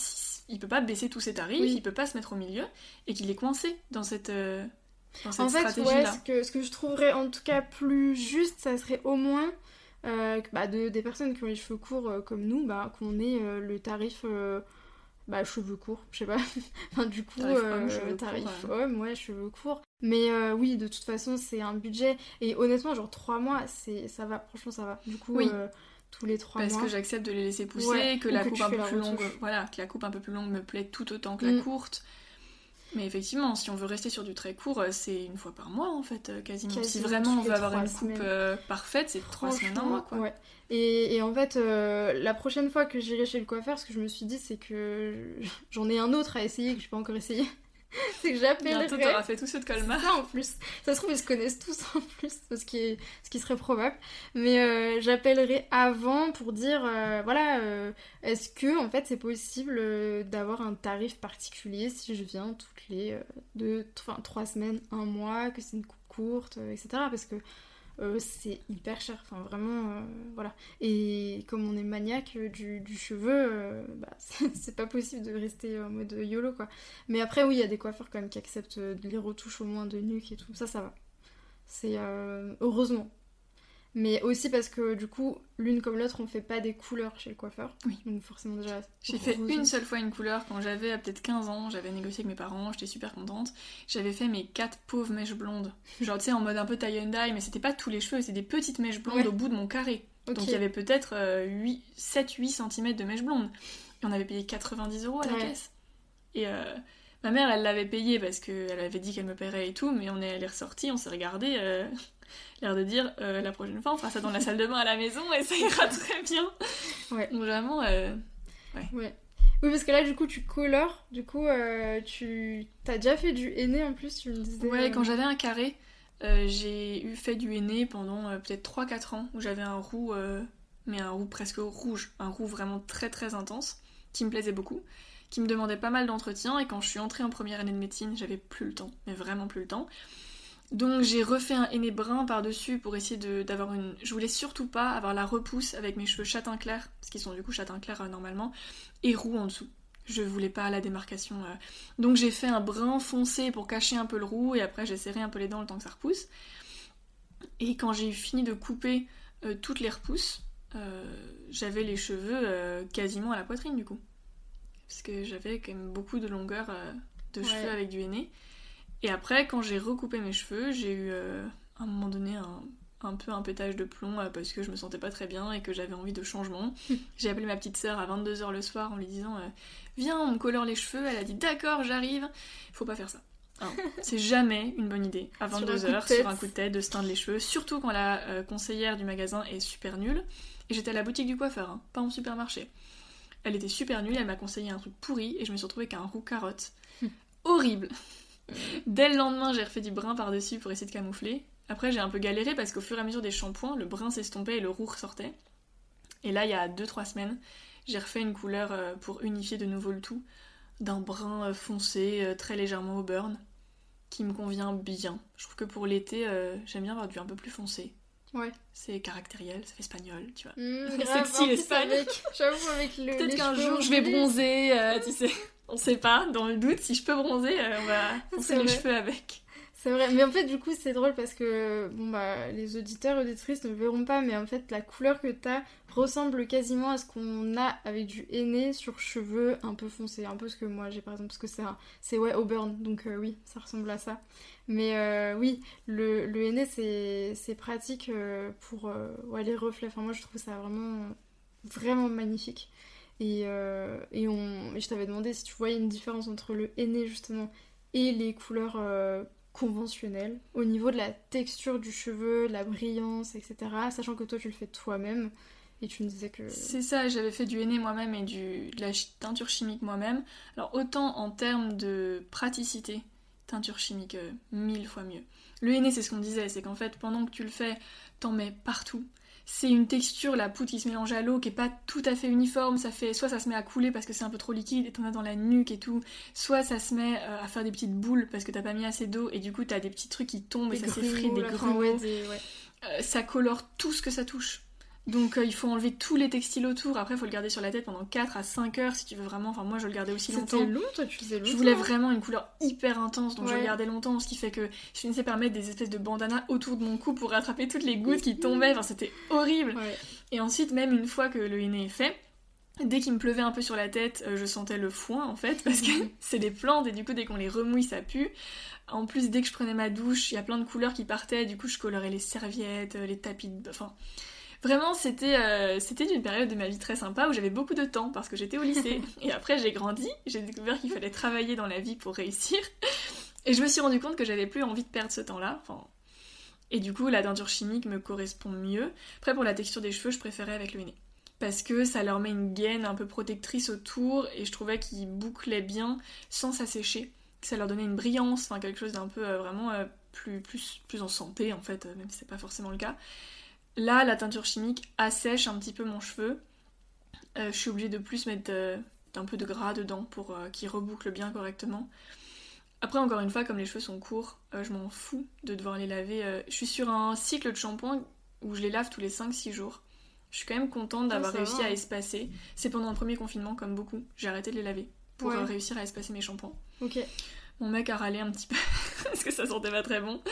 Il peut pas baisser tous ses tarifs, Oui. il peut pas se mettre au milieu, et qu'il est coincé dans cette, euh, dans cette En fait, ouais, ce que, ce que je trouverais en tout cas plus juste, ça serait au moins euh, bah, de, des personnes qui ont les cheveux courts euh, comme nous, bah, qu'on ait euh, le tarif bah, cheveux courts, je sais pas. *laughs* enfin, du coup, Tarif homme, ouais, cheveux courts. Mais oui, de toute façon, c'est un budget. Et honnêtement, genre 3 mois, ça va, franchement, ça va. Du coup, Oui. tous les 3 Parce mois. que j'accepte de les laisser pousser, Ouais, que la coupe un peu la plus longue, voilà, que la coupe un peu plus longue me plaît tout autant que la Mm. courte. Mais effectivement, si on veut rester sur du très court, euh, c'est une fois par mois en fait, euh, quasiment. Si vraiment on veut avoir une coupe semaines. euh, parfaite, c'est trois semaines, un mois quoi. Ouais. Et, et en fait, euh, la prochaine fois que j'irai chez le coiffeur, ce que je me suis dit, c'est que j'en ai un autre à essayer que je n'ai pas encore essayé. *laughs* c'est que j'appellerai. Bientôt t'auras fait tous ceux de Colmar. ça en plus. Ça se trouve, ils se connaissent tous en plus, ce qui, est, ce qui serait probable. Mais euh, j'appellerai avant pour dire, euh, voilà, euh, est-ce que en fait c'est possible euh, d'avoir un tarif particulier si je viens toutes les deux, trois semaines, un mois, que c'est une coupe courte, etc. Parce que euh, c'est hyper cher, enfin vraiment, euh, voilà. Et comme on est maniaque euh, du, cheveu, bah, *laughs* c'est pas possible de rester en mode YOLO quoi. Mais après, oui, il y a des coiffeurs quand même qui acceptent les retouches au moins de nuque et tout. Ça, ça va. C'est heureusement. Mais aussi parce que du coup, l'une comme l'autre, on fait pas des couleurs chez le coiffeur. Oui. Donc forcément déjà. J'ai fait une seule fois une couleur quand j'avais euh, peut-être 15 ans, j'avais négocié avec mes parents, j'étais super contente. J'avais fait mes quatre pauvres mèches blondes. Genre tu sais en mode un peu tie and dye, mais c'était pas tous les cheveux, c'était des petites mèches blondes Ouais. au bout de mon carré. Donc il y avait peut-être 7-8 cm de mèches blondes. Et on avait payé 90 euros à la caisse. Et euh, ma mère, elle l'avait payé parce qu'elle avait dit qu'elle me paierait et tout, mais on est, elle est ressortie, on s'est regardé, euh, *laughs* l'air de dire euh, la prochaine fois on fera ça dans la salle de bain à la maison et ça ira très bien. Ouais. Donc vraiment, euh, Ouais. Oui, parce que là, du coup, tu colores. Du coup, tu t'as déjà fait du henné en plus, tu me disais. ouais, quand j'avais un carré, j'ai eu fait du henné pendant peut-être 3-4 ans où j'avais un roux, mais un roux presque rouge, un roux vraiment très très intense, qui me plaisait beaucoup, qui me demandait pas mal d'entretien et quand je suis entrée en première année de médecine, j'avais plus le temps, mais vraiment plus le temps. Donc j'ai refait un henné brun par-dessus pour essayer d'avoir une... Je voulais surtout pas avoir la repousse avec mes cheveux châtain clair, parce qu'ils sont du coup châtain clair euh, normalement, et roux en dessous. Je voulais pas la démarcation. euh. Donc j'ai fait un brun foncé pour cacher un peu le roux, et après j'ai serré un peu les dents le temps que ça repousse. Et quand j'ai fini de couper euh, toutes les repousses, j'avais les cheveux quasiment à la poitrine du coup. Parce que j'avais quand même beaucoup de longueur euh, de Ouais. cheveux avec du henné. Et après, quand j'ai recoupé mes cheveux, j'ai eu euh, à un moment donné un, un peu un pétage de plomb euh, parce que je me sentais pas très bien et que j'avais envie de changement. *laughs* j'ai appelé ma petite sœur à 22h le soir en lui disant euh, Viens, on me colore les cheveux. Elle a dit D'accord, j'arrive. Faut pas faire ça. Hein, *laughs* C'est jamais une bonne idée à Sur un coup de 22h tête. sur un coup de tête de se teindre les cheveux, surtout quand la conseillère du magasin est super nulle. Et j'étais à la boutique du coiffeur, hein, pas en supermarché. Elle était super nulle, elle m'a conseillé un truc pourri et je me suis retrouvée qu'un roux carotte. Horrible. Dès le lendemain, j'ai refait du brun par-dessus pour essayer de camoufler. Après, j'ai un peu galéré parce qu'au fur et à mesure des shampoings, le brun s'estompait et le roux ressortait. Et là, il y a 2-3 semaines, j'ai refait une couleur euh, pour unifier de nouveau le tout, d'un brun euh, foncé, euh, très légèrement au burn, qui me convient bien. Je trouve que pour l'été, euh, j'aime bien avoir du un peu plus foncé. Ouais. C'est caractériel, ça fait espagnol, tu vois. Mmh, *laughs* sexy, l'Espagne. J'avoue, avec le. Peut-être qu'un jour je vais bronzer, euh, tu sais. On sait pas, dans le doute, si je peux bronzer, euh, on va *laughs* foncer les vrai. cheveux avec. C'est vrai, mais en fait, du coup, c'est drôle parce que bon, bah, les auditeurs et auditrices ne verront pas, mais en fait, la couleur que t'as ressemble quasiment à ce qu'on a avec du henné sur cheveux un peu foncés, un peu ce que moi j'ai par exemple, parce que c'est un- c'est ouais, donc euh, oui, ça ressemble à ça. Mais euh, oui, le, le c'est c'est pratique euh, pour ouais, les reflets, enfin, moi je trouve ça vraiment, vraiment magnifique. Et, et, on, je t'avais demandé si tu voyais une différence entre le henné justement et les couleurs conventionnelles au niveau de la texture du cheveu, la brillance, etc. Sachant que toi tu le fais toi-même et tu me disais que. C'est ça, j'avais fait du henné moi-même et du, de la teinture chimique moi-même. Alors autant en termes de praticité, teinture chimique euh, mille fois mieux. Le henné, c'est ce qu'on disait, c'est qu'en fait, pendant que tu le fais, t'en mets partout. C'est une texture, la poudre qui se mélange à l'eau, qui est pas tout à fait uniforme. Ça fait, soit ça se met à couler parce que c'est un peu trop liquide et t'en as dans la nuque et tout. Soit ça se met euh, à faire des petites boules parce que t'as pas mis assez d'eau et du coup t'as des petits trucs qui tombent et ça s'effrite, des grumeaux. Euh, ça colore tout ce que ça touche. Donc euh, il faut enlever tous les textiles autour. Après, il faut le garder sur la tête pendant 4 à 5 heures si tu veux vraiment. Enfin, moi, je le gardais aussi longtemps. C'était long, toi, tu faisais longtemps. Je voulais vraiment une couleur hyper intense, donc je le gardais longtemps. Ce qui fait que je finissais par mettre des espèces de bandanas autour de mon cou pour rattraper toutes les gouttes qui tombaient. Enfin, c'était horrible. Et ensuite, même une fois que le henné est fait, Dès qu'il me pleuvait un peu sur la tête, euh, je sentais le foin en fait, parce que *laughs* c'est des plantes et du coup dès qu'on les remouille ça pue. En plus dès que je prenais ma douche, il y a plein de couleurs qui partaient, du coup je colorais les serviettes, euh, les tapis de... Enfin, Vraiment, c'était euh, c'était une période de ma vie très sympa où j'avais beaucoup de temps parce que j'étais au lycée. *laughs* et après, j'ai grandi, j'ai découvert qu'il fallait travailler dans la vie pour réussir. *laughs* Et je me suis rendu compte que j'avais plus envie de perdre ce temps-là. Enfin, et du coup, la teinture chimique me correspond mieux. Après, pour la texture des cheveux, je préférais avec le nez. Parce que ça leur met une gaine un peu protectrice autour et je trouvais qu'ils bouclaient bien sans s'assécher. Que ça leur donnait une brillance, enfin quelque chose d'un peu euh, vraiment euh, plus, plus, plus en santé en fait, même si c'est pas forcément le cas. Là, la teinture chimique assèche un petit peu mon cheveu. Euh, je suis obligée de plus mettre euh, un peu de gras dedans pour euh, qu'il reboucle bien correctement. Après, encore une fois, comme les cheveux sont courts, je m'en fous de devoir les laver. je suis sur un cycle de shampoing où je les lave tous les 5-6 jours. Je suis quand même contente ah, d'avoir réussi à espacer. C'est pendant le premier confinement, comme beaucoup. J'ai arrêté de les laver pour réussir à espacer mes shampoings. Ok. Mon mec a râlé un petit peu *laughs* parce que ça sentait pas très bon.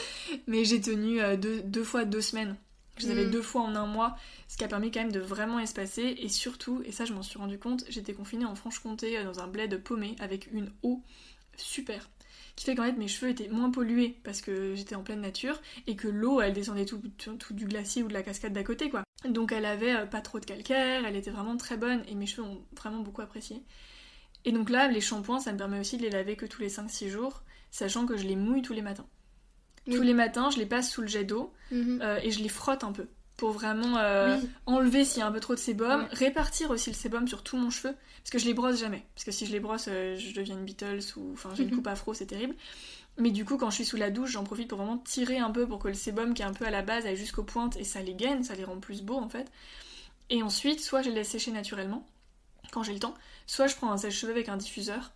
Mais j'ai tenu deux, deux fois deux semaines je les avais mm. deux fois en un mois, ce qui a permis quand même de vraiment espacer. Et surtout, et ça je m'en suis rendu compte, j'étais confinée en Franche-Comté euh, dans un bled paumé avec une eau super. Qui fait qu'en fait mes cheveux étaient moins pollués parce que j'étais en pleine nature et que l'eau elle descendait tout, tout, du glacier ou de la cascade d'à côté quoi. Donc elle avait euh, pas trop de calcaire, elle était vraiment très bonne et mes cheveux ont vraiment beaucoup apprécié. Et donc là, les shampoings, ça me permet aussi de les laver que tous les 5-6 jours, sachant que je les mouille tous les matins. Tous les matins, je les passe sous le jet d'eau mhm. euh, et je les frotte un peu pour vraiment euh, enlever s'il y a un peu trop de sébum, répartir aussi le sébum sur tout mon cheveu, parce que je les brosse jamais, parce que si je les brosse, euh, je deviens une Beatles ou enfin j'ai une mhm. coupe afro, c'est terrible. Mais du coup, quand je suis sous la douche, j'en profite pour vraiment tirer un peu pour que le sébum qui est un peu à la base aille jusqu'aux pointes et ça les gaine, ça les rend plus beaux en fait. Et ensuite, soit je les laisse sécher naturellement quand j'ai le temps, soit je prends un sèche-cheveux avec un diffuseur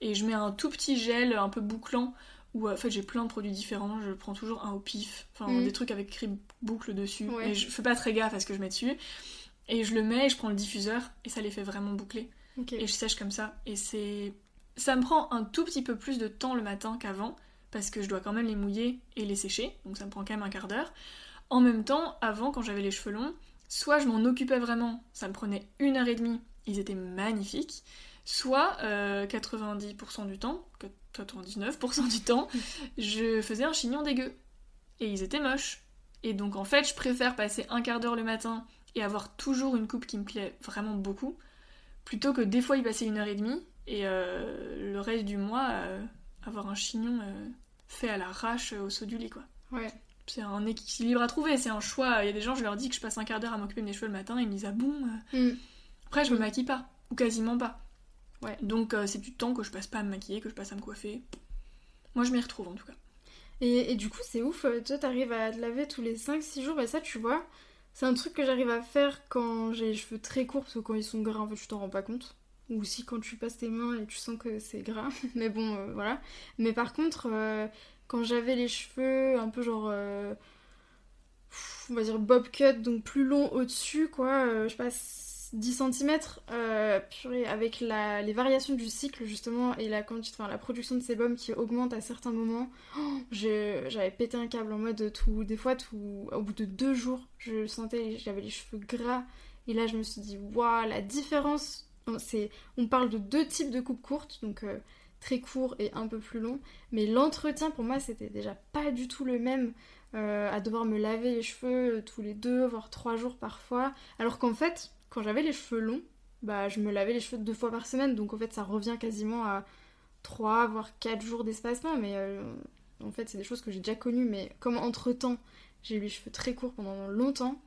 et je mets un tout petit gel un peu bouclant où en fait j'ai plein de produits différents, je prends toujours un au pif, enfin mm. des trucs avec écrit boucle dessus, et je fais pas très gaffe à ce que je mets dessus, et je le mets, et je prends le diffuseur, et ça les fait vraiment boucler, et je sèche comme ça, et c'est... Ça me prend un tout petit peu plus de temps le matin qu'avant, parce que je dois quand même les mouiller et les sécher, donc ça me prend quand même un quart d'heure. En même temps, avant, quand j'avais les cheveux longs, soit je m'en occupais vraiment, ça me prenait une heure et demie, ils étaient magnifiques, soit 90% euh, du temps, 99% du temps, *laughs* je faisais un chignon dégueu. Et ils étaient moches. Et donc en fait, je préfère passer un quart d'heure le matin et avoir toujours une coupe qui me plaît vraiment beaucoup, plutôt que des fois y passer une heure et demie et euh, le reste du mois euh, avoir un chignon fait à l'arrache au saut du lit quoi. Ouais. C'est un équilibre à trouver, c'est un choix. Il y a des gens, je leur dis que je passe un quart d'heure à m'occuper de mes cheveux le matin, et ils me disent ah bon. Mm. Après, je me maquille pas, ou quasiment pas. Ouais. Donc euh, c'est du temps que je passe pas à me maquiller, que je passe à me coiffer. Moi je m'y retrouve en tout cas. Et, du coup c'est ouf, euh, toi t'arrives à te laver tous les 5-6 jours, et ça tu vois, c'est un truc que j'arrive à faire quand j'ai les cheveux très courts, parce que quand ils sont gras en fait tu t'en rends pas compte. Ou si quand tu passes tes mains et tu sens que c'est gras, *laughs* mais bon euh, voilà. Mais par contre, quand j'avais les cheveux un peu genre on va dire bob cut, donc plus long au-dessus, quoi. je passe 10 cm euh, avec les variations du cycle justement et la, enfin, la production de sébum qui augmente à certains moments, oh, j'avais pété un câble en mode tout, des fois tout, au bout de deux jours, je sentais j'avais les cheveux gras. Et là je me suis dit waouh la différence, c'est, on parle de deux types de coupes courtes donc euh, très court et un peu plus long, mais l'entretien pour moi c'était déjà pas du tout le même. Euh, à devoir me laver les cheveux tous les deux voire trois jours parfois. Alors qu'en fait quand j'avais les cheveux longs, bah, je me lavais les cheveux deux fois par semaine, donc en fait ça revient quasiment à 3 voire 4 jours d'espacement, mais euh, en fait c'est des choses que j'ai déjà connues, mais comme entre temps j'ai eu les cheveux très courts pendant longtemps,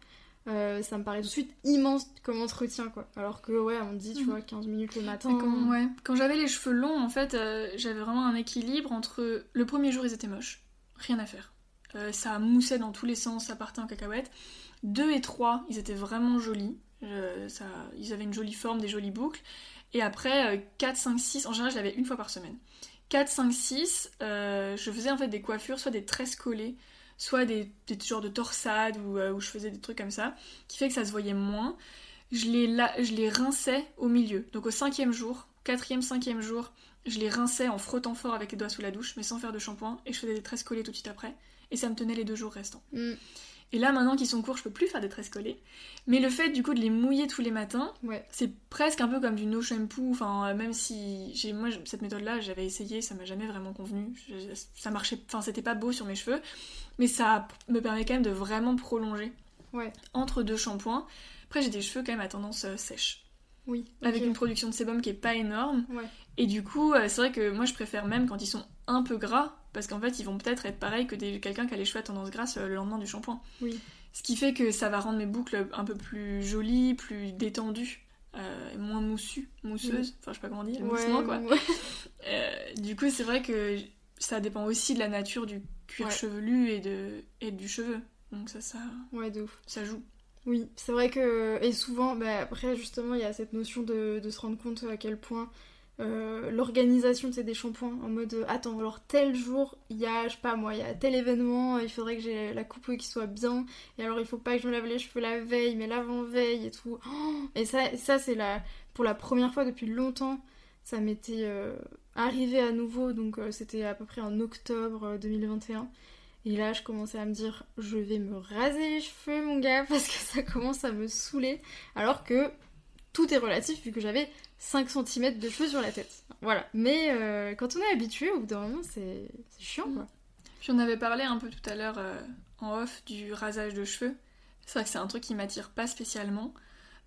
euh, ça me paraît tout de suite immense comme entretien, quoi. Alors que, ouais, on dit, tu Mhm. vois, 15 minutes le matin. Quand, ouais. Quand j'avais les cheveux longs, en fait, euh, j'avais vraiment un équilibre entre. Le premier jour, ils étaient moches. Rien à faire. Euh, ça moussait dans tous les sens, ça partait en cacahuète. Deux et trois, ils étaient vraiment jolis. Ça... Ils avaient une jolie forme, des jolies boucles. Et après, euh, 4, 5, 6, en général, je l'avais une fois par semaine. 4, 5, 6, euh, je faisais en fait des coiffures, soit des tresses collées, soit des, des de torsades où, euh, je faisais des trucs comme ça, qui fait que ça se voyait moins. Je les, je les rinçais au milieu. Donc au cinquième jour, quatrième, cinquième jour, je les rinçais en frottant fort avec les doigts sous la douche, mais sans faire de shampoing, et je faisais des tresses collées tout de suite après, et ça me tenait les deux jours restants. Mm. Et là, maintenant qu'ils sont courts, je peux plus faire des tresses collées. Mais le fait du coup de les mouiller tous les matins, Ouais. c'est presque un peu comme du no shampoo. Enfin, euh, même si j'ai moi cette méthode-là, j'avais essayé, ça m'a jamais vraiment convenu. Je- ça marchait, enfin c'était pas beau sur mes cheveux, mais ça me permet quand même de vraiment prolonger Ouais. entre deux shampoings. Après, j'ai des cheveux quand même à tendance euh, sèche, Oui. avec une production de sébum qui est pas énorme. Ouais. Et du coup, euh, c'est vrai que moi je préfère même quand ils sont un peu gras, parce qu'en fait ils vont peut-être être pareils que quelqu'un qui a les cheveux à tendance grasse euh, le lendemain du shampoing. Oui. Ce qui fait que ça va rendre mes boucles un peu plus jolies, plus détendues, euh, moins moussues, mousseuses, enfin je sais pas comment dire, Ouais, moussement quoi. ouais. *laughs* Euh, du coup, c'est vrai que ça dépend aussi de la nature du cuir Ouais. chevelu et, de, et du cheveu. Donc ça, ça, Ouais, de ouf. ça joue. Oui, c'est vrai que. Et souvent, bah, après, justement, il y a cette notion de, de se rendre compte à quel point euh, l'organisation sais, des shampoings, en mode euh, attends, alors tel jour, il y a, je sais pas moi, il y a tel événement, il faudrait que j'ai la coupe qui soit bien, et alors il faut pas que je me lave les cheveux la veille, mais l'avant-veille et tout. *gasps* Et ça, ça c'est la, pour la première fois depuis longtemps, ça m'était euh, arrivé à nouveau, donc c'était à peu près en octobre euh, 2021. Et là, je commençais à me dire, je vais me raser les cheveux, mon gars, *laughs* parce que ça commence à me saouler. Alors que tout est relatif, vu que j'avais 5 cm de cheveux sur la tête. Voilà. Mais euh, quand on est habitué, au bout d'un moment, c'est c'est chiant, quoi. Puis on avait parlé un peu tout à l'heure euh, en off du rasage de cheveux. C'est vrai que c'est un truc qui m'attire pas spécialement.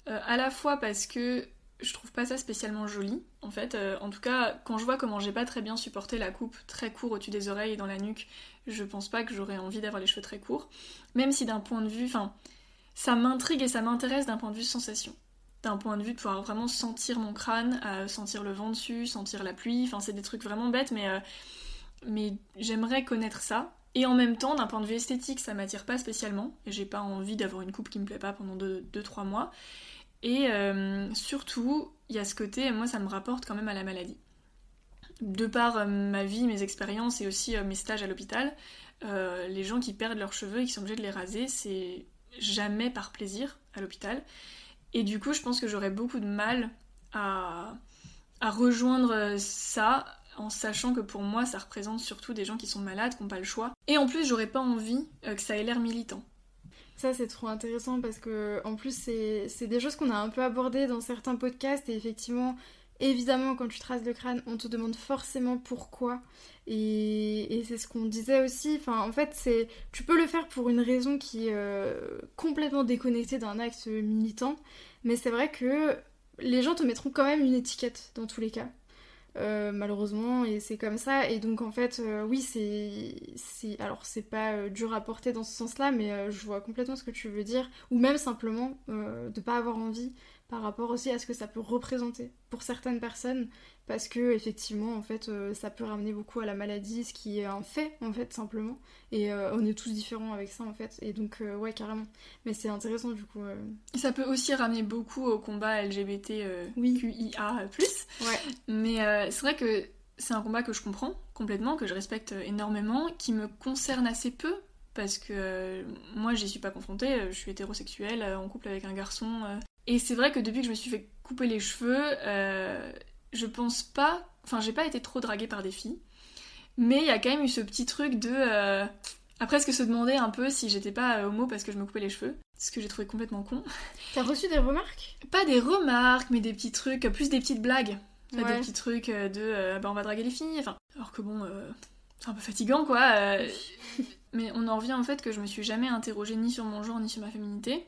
Euh, à la fois parce que je trouve pas ça spécialement joli, en fait. Euh, en tout cas, quand je vois comment j'ai pas très bien supporté la coupe très court au-dessus des oreilles et dans la nuque, je pense pas que j'aurais envie d'avoir les cheveux très courts. Même si d'un point de vue, enfin, ça m'intrigue et ça m'intéresse d'un point de vue sensation. D'un point de vue de pouvoir vraiment sentir mon crâne, euh, sentir le vent dessus, sentir la pluie, enfin, c'est des trucs vraiment bêtes, mais, euh, mais j'aimerais connaître ça. Et en même temps, d'un point de vue esthétique, ça m'attire pas spécialement. Et j'ai pas envie d'avoir une coupe qui me plaît pas pendant 2-3 mois. Et euh, surtout, il y a ce côté, moi ça me rapporte quand même à la maladie. De par ma vie, mes expériences et aussi mes stages à l'hôpital, les gens qui perdent leurs cheveux et qui sont obligés de les raser, c'est jamais par plaisir à l'hôpital. Et du coup, je pense que j'aurais beaucoup de mal à, rejoindre ça en sachant que pour moi, ça représente surtout des gens qui sont malades, qui n'ont pas le choix. Et en plus, j'aurais pas envie euh, que ça ait l'air militant. Ça, c'est trop intéressant parce que, en plus, c'est des choses qu'on a un peu abordées dans certains podcasts. Et effectivement, évidemment, quand tu traces le crâne, on te demande forcément pourquoi. Et, c'est ce qu'on disait aussi. Enfin, en fait, c'est tu peux le faire pour une raison qui est euh, complètement déconnectée d'un acte militant. Mais c'est vrai que les gens te mettront quand même une étiquette dans tous les cas. Euh, malheureusement et c'est comme ça et donc en fait euh, oui c'est alors c'est pas dur à porter dans ce sens là mais je vois complètement ce que tu veux dire ou même simplement de pas avoir envie par rapport aussi à ce que ça peut représenter pour certaines personnes. Parce que effectivement en fait euh, ça peut ramener beaucoup à la maladie ce qui est un fait en fait simplement. Et euh, on est tous différents avec ça en fait. Et donc euh, ouais carrément. Mais c'est intéressant du coup ça peut aussi ramener beaucoup au combat LGBT Oui. QIA+. ouais. Mais c'est vrai que c'est un combat que je comprends complètement, que je respecte énormément, qui me concerne assez peu, parce que moi j'y suis pas confrontée, je suis hétérosexuelle, en couple avec un garçon. Et c'est vrai que depuis que je me suis fait couper les cheveux, euh, je pense pas. Enfin, j'ai pas été trop draguée par des filles, mais il y a quand même eu ce petit truc de. euh, à presque se demander un peu si j'étais pas euh, homo parce que je me coupais les cheveux, ce que j'ai trouvé complètement con. *laughs* t'as reçu des remarques? Pas des remarques, mais des petits trucs, plus des petites blagues. Ouais. Des petits trucs euh, de euh, bah on va draguer les filles. Enfin, alors que bon, euh, c'est un peu fatigant quoi. *laughs* mais on en revient en fait que je me suis jamais interrogée ni sur mon genre ni sur ma féminité.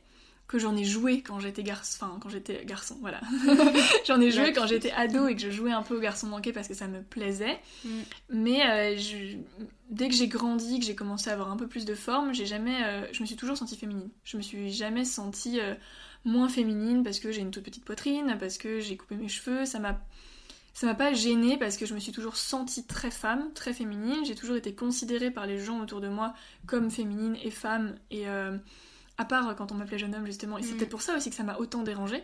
Que j'en ai joué quand j'étais garçon, enfin quand j'étais garçon, voilà. *laughs* j'en ai joué quand j'étais ado et que je jouais un peu au garçon manqué parce que ça me plaisait. Mm. Mais euh, je- dès que j'ai grandi, que j'ai commencé à avoir un peu plus de forme, j'ai jamais, euh, je me suis toujours sentie féminine. Je me suis jamais sentie euh, moins féminine parce que j'ai une toute petite poitrine, parce que j'ai coupé mes cheveux. Ça m'a, ça m'a pas gênée parce que je me suis toujours sentie très femme, très féminine. J'ai toujours été considérée par les gens autour de moi comme féminine et femme et euh, à part quand on m'appelait jeune homme justement, et c'est Mm. peut-être pour ça aussi que ça m'a autant dérangée.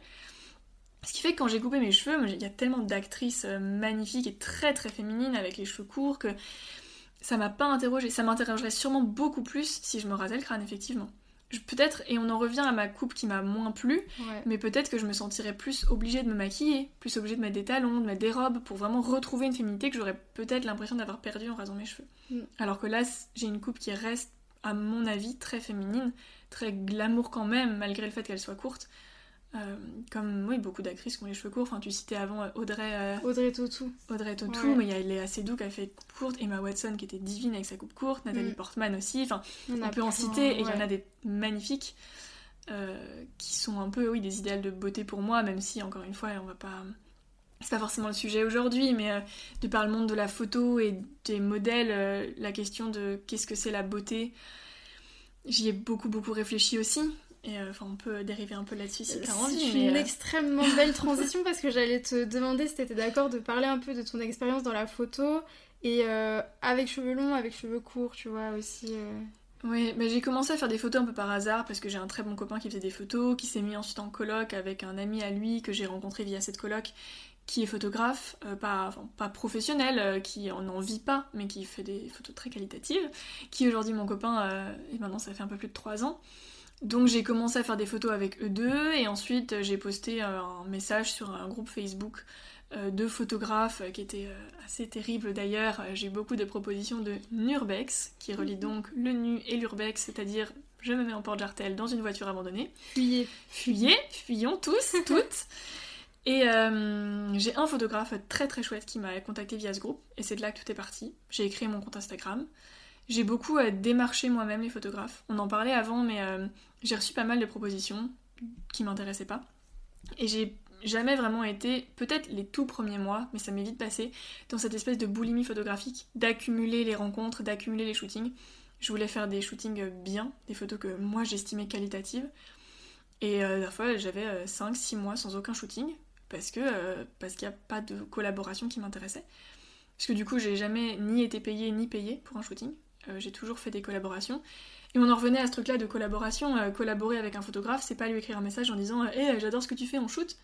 Ce qui fait que quand j'ai coupé mes cheveux, il y a tellement d'actrices euh, magnifiques et très très féminines avec les cheveux courts que ça m'a pas interrogée. Ça m'interrogerait sûrement beaucoup plus si je me rasais le crâne, effectivement. Peut-être, et on en revient à ma coupe qui m'a moins plu, Ouais. mais peut-être que je me sentirais plus obligée de me maquiller, plus obligée de mettre des talons, de mettre des robes pour vraiment retrouver une féminité que j'aurais peut-être l'impression d'avoir perdue en rasant mes cheveux. Mm. Alors que là, j'ai une coupe qui reste, à mon avis, très féminine, très glamour quand même, malgré le fait qu'elle soit courte. Euh, comme oui, beaucoup d'actrices qui ont les cheveux courts. Enfin, tu citais avant euh, Audrey, euh, Audrey Tautou. Audrey Tautou, Ouais. mais il y a les assez doux qui a fait coupe courte, Emma Watson qui était divine avec sa coupe courte, Nathalie Mm. Portman aussi. Enfin, On, peut en citer et il y en a des magnifiques euh, qui sont un peu oui des idéales de beauté pour moi même si encore une fois on va pas c'est pas forcément le sujet aujourd'hui mais de par le monde de la photo et des modèles la question de qu'est-ce que c'est la beauté j'y ai beaucoup beaucoup réfléchi aussi et euh, enfin on peut dériver un peu là-dessus si t'as envie C'est une euh, extrêmement belle *laughs* transition parce que j'allais te demander si t'étais d'accord de parler un peu de ton expérience dans la photo et euh, avec cheveux longs, avec cheveux courts, tu vois aussi. Oui, mais j'ai commencé à faire des photos un peu par hasard parce que j'ai un très bon copain qui faisait des photos, qui s'est mis ensuite en coloc avec un ami à lui que j'ai rencontré via cette coloc, qui est photographe, euh, pas, enfin, pas professionnel, euh, qui en en vit pas, mais qui fait des photos très qualitatives, qui est aujourd'hui mon copain, euh, et maintenant ça fait un peu plus de 3 ans. Donc j'ai commencé à faire des photos avec eux deux, et ensuite j'ai posté un message sur un groupe Facebook de photographes qui était assez terrible d'ailleurs. J'ai eu beaucoup de propositions de Nurbex, qui relie donc le nu et l'urbex, c'est-à-dire je me mets en porte-jartel dans une voiture abandonnée. Fuyez. Fuyez, fuyons tous, *laughs* toutes. Et euh, j'ai un photographe très très chouette qui m'a contacté via ce groupe, et c'est de là que tout est parti. J'ai créé mon compte Instagram. J'ai beaucoup euh, démarché moi-même les photographes. On en parlait avant, mais euh, j'ai reçu pas mal de propositions qui m'intéressaient pas. Et j'ai jamais vraiment été, peut-être les tout premiers mois, mais ça m'est vite passé, dans cette espèce de boulimie photographique, d'accumuler les rencontres, d'accumuler les shootings. Je voulais faire des shootings bien, des photos que moi j'estimais qualitatives. Et euh, parfois j'avais 5-6 mois sans aucun shooting, parce que euh, parce qu'il n'y a pas de collaboration qui m'intéressait. Parce que du coup j'ai jamais ni été payée ni payée pour un shooting. Euh, j'ai toujours fait des collaborations. Et on en revenait à ce truc-là de collaboration. Euh, collaborer avec un photographe, c'est pas lui écrire un message en disant Hé, j'adore ce que tu fais, on shoot.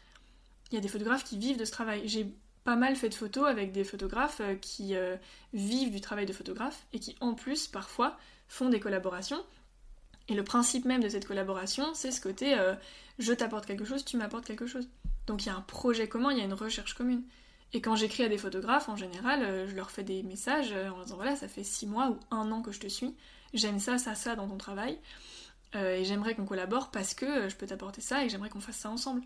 Il y a des photographes qui vivent de ce travail. J'ai pas mal fait de photos avec des photographes qui vivent du travail de photographe et qui en plus parfois font des collaborations. Et le principe même de cette collaboration, c'est ce côté je t'apporte quelque chose, tu m'apportes quelque chose. Donc il y a un projet commun, il y a une recherche commune. Et quand j'écris à des photographes, en général, euh, je leur fais des messages euh, en leur disant voilà, ça fait six mois ou un an que je te suis, j'aime ça, ça, ça dans ton travail, euh, et j'aimerais qu'on collabore parce que je peux t'apporter ça et j'aimerais qu'on fasse ça ensemble.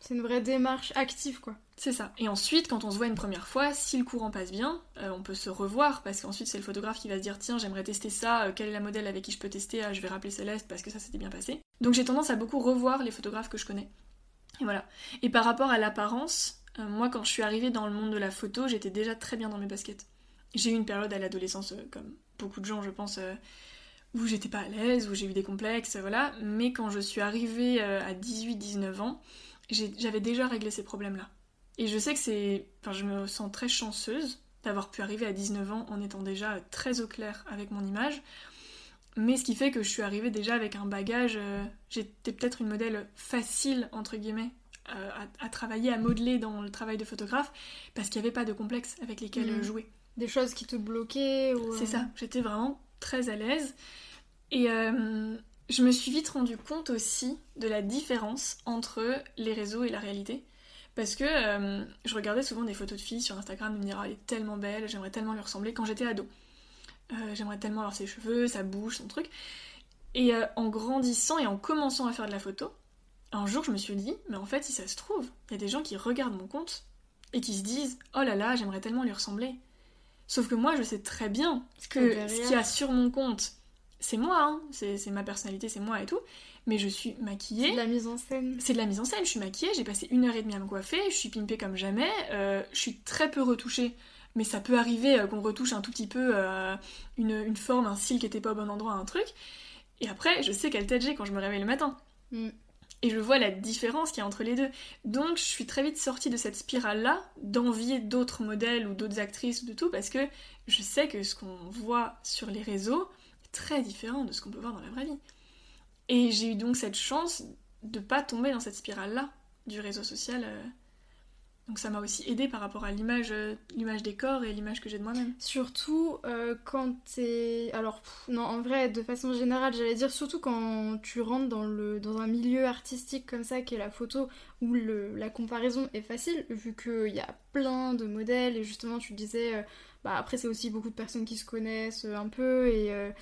C'est une vraie démarche active, quoi. C'est ça. Et ensuite, quand on se voit une première fois, si le courant passe bien, euh, on peut se revoir parce qu'ensuite c'est le photographe qui va se dire tiens j'aimerais tester ça, euh, quelle est la modèle avec qui je peux tester, Ah, je vais rappeler Céleste parce que ça s'était bien passé. Donc j'ai tendance à beaucoup revoir les photographes que je connais. Et voilà. Et par rapport à l'apparence, euh, moi quand je suis arrivée dans le monde de la photo, j'étais déjà très bien dans mes baskets. J'ai eu une période à l'adolescence, euh, comme beaucoup de gens je pense, euh, où j'étais pas à l'aise, où j'ai eu des complexes, voilà. Mais quand je suis arrivée à 18-19 ans, j'avais déjà réglé ces problèmes-là. Et je sais que c'est. Enfin, je me sens très chanceuse d'avoir pu arriver à 19 ans en étant déjà très au clair avec mon image. Mais ce qui fait que je suis arrivée déjà avec un bagage. euh, J'étais peut-être une modèle facile, entre guillemets, euh, à, à travailler, à modeler dans le travail de photographe, parce qu'il n'y avait pas de complexe avec lesquels euh, jouer. Des choses qui te bloquaient ou... C'est ça, j'étais vraiment très à l'aise. Et euh, je me suis vite rendu compte aussi de la différence entre les réseaux et la réalité. Parce que je regardais souvent des photos de filles sur Instagram et me dire Ah, elle est tellement belle, j'aimerais tellement lui ressembler quand j'étais ado. Euh, j'aimerais tellement avoir ses cheveux, sa bouche, son truc. Et euh, en grandissant et en commençant à faire de la photo, un jour je me suis dit Mais en fait, si ça se trouve, il y a des gens qui regardent mon compte et qui se disent Oh là là, j'aimerais tellement lui ressembler. Sauf que moi, je sais très bien que derrière- ce qu'il y a sur mon compte, c'est moi, hein, c'est c'est ma personnalité, c'est moi et tout. mais je suis maquillée. C'est de la mise en scène. C'est de la mise en scène, je suis maquillée, j'ai passé une heure et demie à me coiffer, je suis pimpée comme jamais, euh, je suis très peu retouchée, mais ça peut arriver euh, qu'on retouche un tout petit peu euh, une, une forme, un cil qui était pas au bon endroit, un truc. Et après, je sais quelle tête j'ai quand je me réveille le matin. Mm. Et je vois la différence qu'il y a entre les deux. Donc je suis très vite sortie de cette spirale-là, d'envier d'autres modèles ou d'autres actrices ou de tout, parce que je sais que ce qu'on voit sur les réseaux est très différent de ce qu'on peut voir dans la vraie vie. Et j'ai eu donc cette chance de pas tomber dans cette spirale-là du réseau social. euh. Donc ça m'a aussi aidé par rapport à l'image euh, l'image des corps et l'image que j'ai de moi-même. Surtout euh, quand t'es. Alors, non, en vrai, de façon générale, j'allais dire surtout quand tu rentres dans, le... dans un milieu artistique comme ça, qui est la photo, où le... la comparaison est facile, vu qu'il y a plein de modèles, et justement, tu disais. euh, Bah, après, c'est aussi beaucoup de personnes qui se connaissent un peu, et.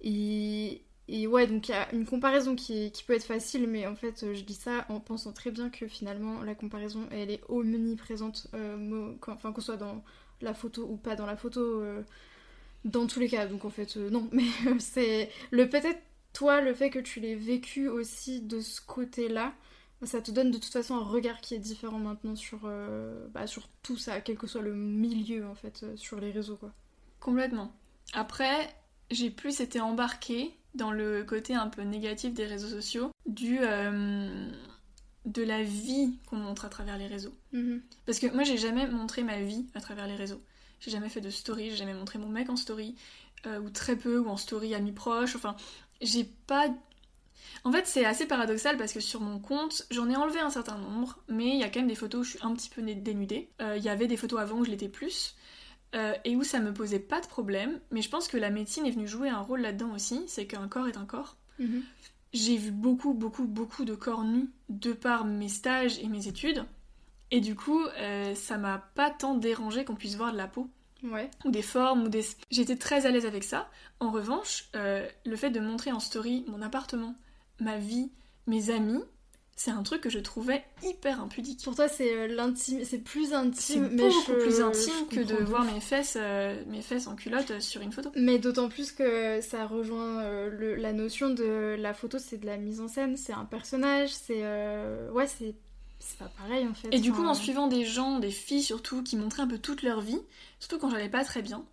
et... Et ouais, donc il y a une comparaison qui, peut être facile, mais en fait, je dis ça en pensant très bien que finalement, la comparaison, elle est omniprésente, euh, enfin, qu'on soit dans la photo ou pas dans la photo, euh, dans tous les cas. Donc en fait, euh, non, *laughs* mais c'est le peut-être toi, le fait que tu l'aies vécu aussi de ce côté-là, ça te donne de toute façon un regard qui est différent maintenant sur, bah, sur tout ça, quel que soit le milieu en fait, sur les réseaux quoi. Complètement. Après, j'ai plus été embarquée dans le côté un peu négatif des réseaux sociaux, du euh, de la vie qu'on montre à travers les réseaux. Parce que moi, j'ai jamais montré ma vie à travers les réseaux. J'ai jamais fait de story, j'ai jamais montré mon mec en story, euh, ou très peu, ou en story amis proches. Enfin, j'ai pas. En fait, c'est assez paradoxal parce que sur mon compte, j'en ai enlevé un certain nombre, mais il y a quand même des photos où je suis un petit peu dénudée. Euh, Il y avait des photos avant où je l'étais plus. Euh, et où ça me posait pas de problème, mais je pense que la médecine est venue jouer un rôle là-dedans aussi, c'est qu'un corps est un corps. Mhm. J'ai vu beaucoup, beaucoup, beaucoup de corps nus de par mes stages et mes études. Et du coup, euh, ça m'a pas tant dérangé qu'on puisse voir de la peau, Ouais. ou des formes, ou des... J'étais très à l'aise avec ça. En revanche, euh, le fait de montrer en story mon appartement, ma vie, mes amis, c'est un truc que je trouvais hyper impudique. Pour toi, c'est euh, l'intime, c'est plus intime, mais beaucoup je- plus je intime que de voir mes fesses, euh, mes fesses en culotte euh, sur une photo. Mais d'autant plus que ça rejoint euh, le- la notion de la photo, c'est de la mise en scène, c'est un personnage, c'est euh, ouais, c'est c'est pas pareil en fait. Et du coup, en suivant des gens, des filles surtout, qui montraient un peu toute leur vie, surtout quand j'allais pas très bien,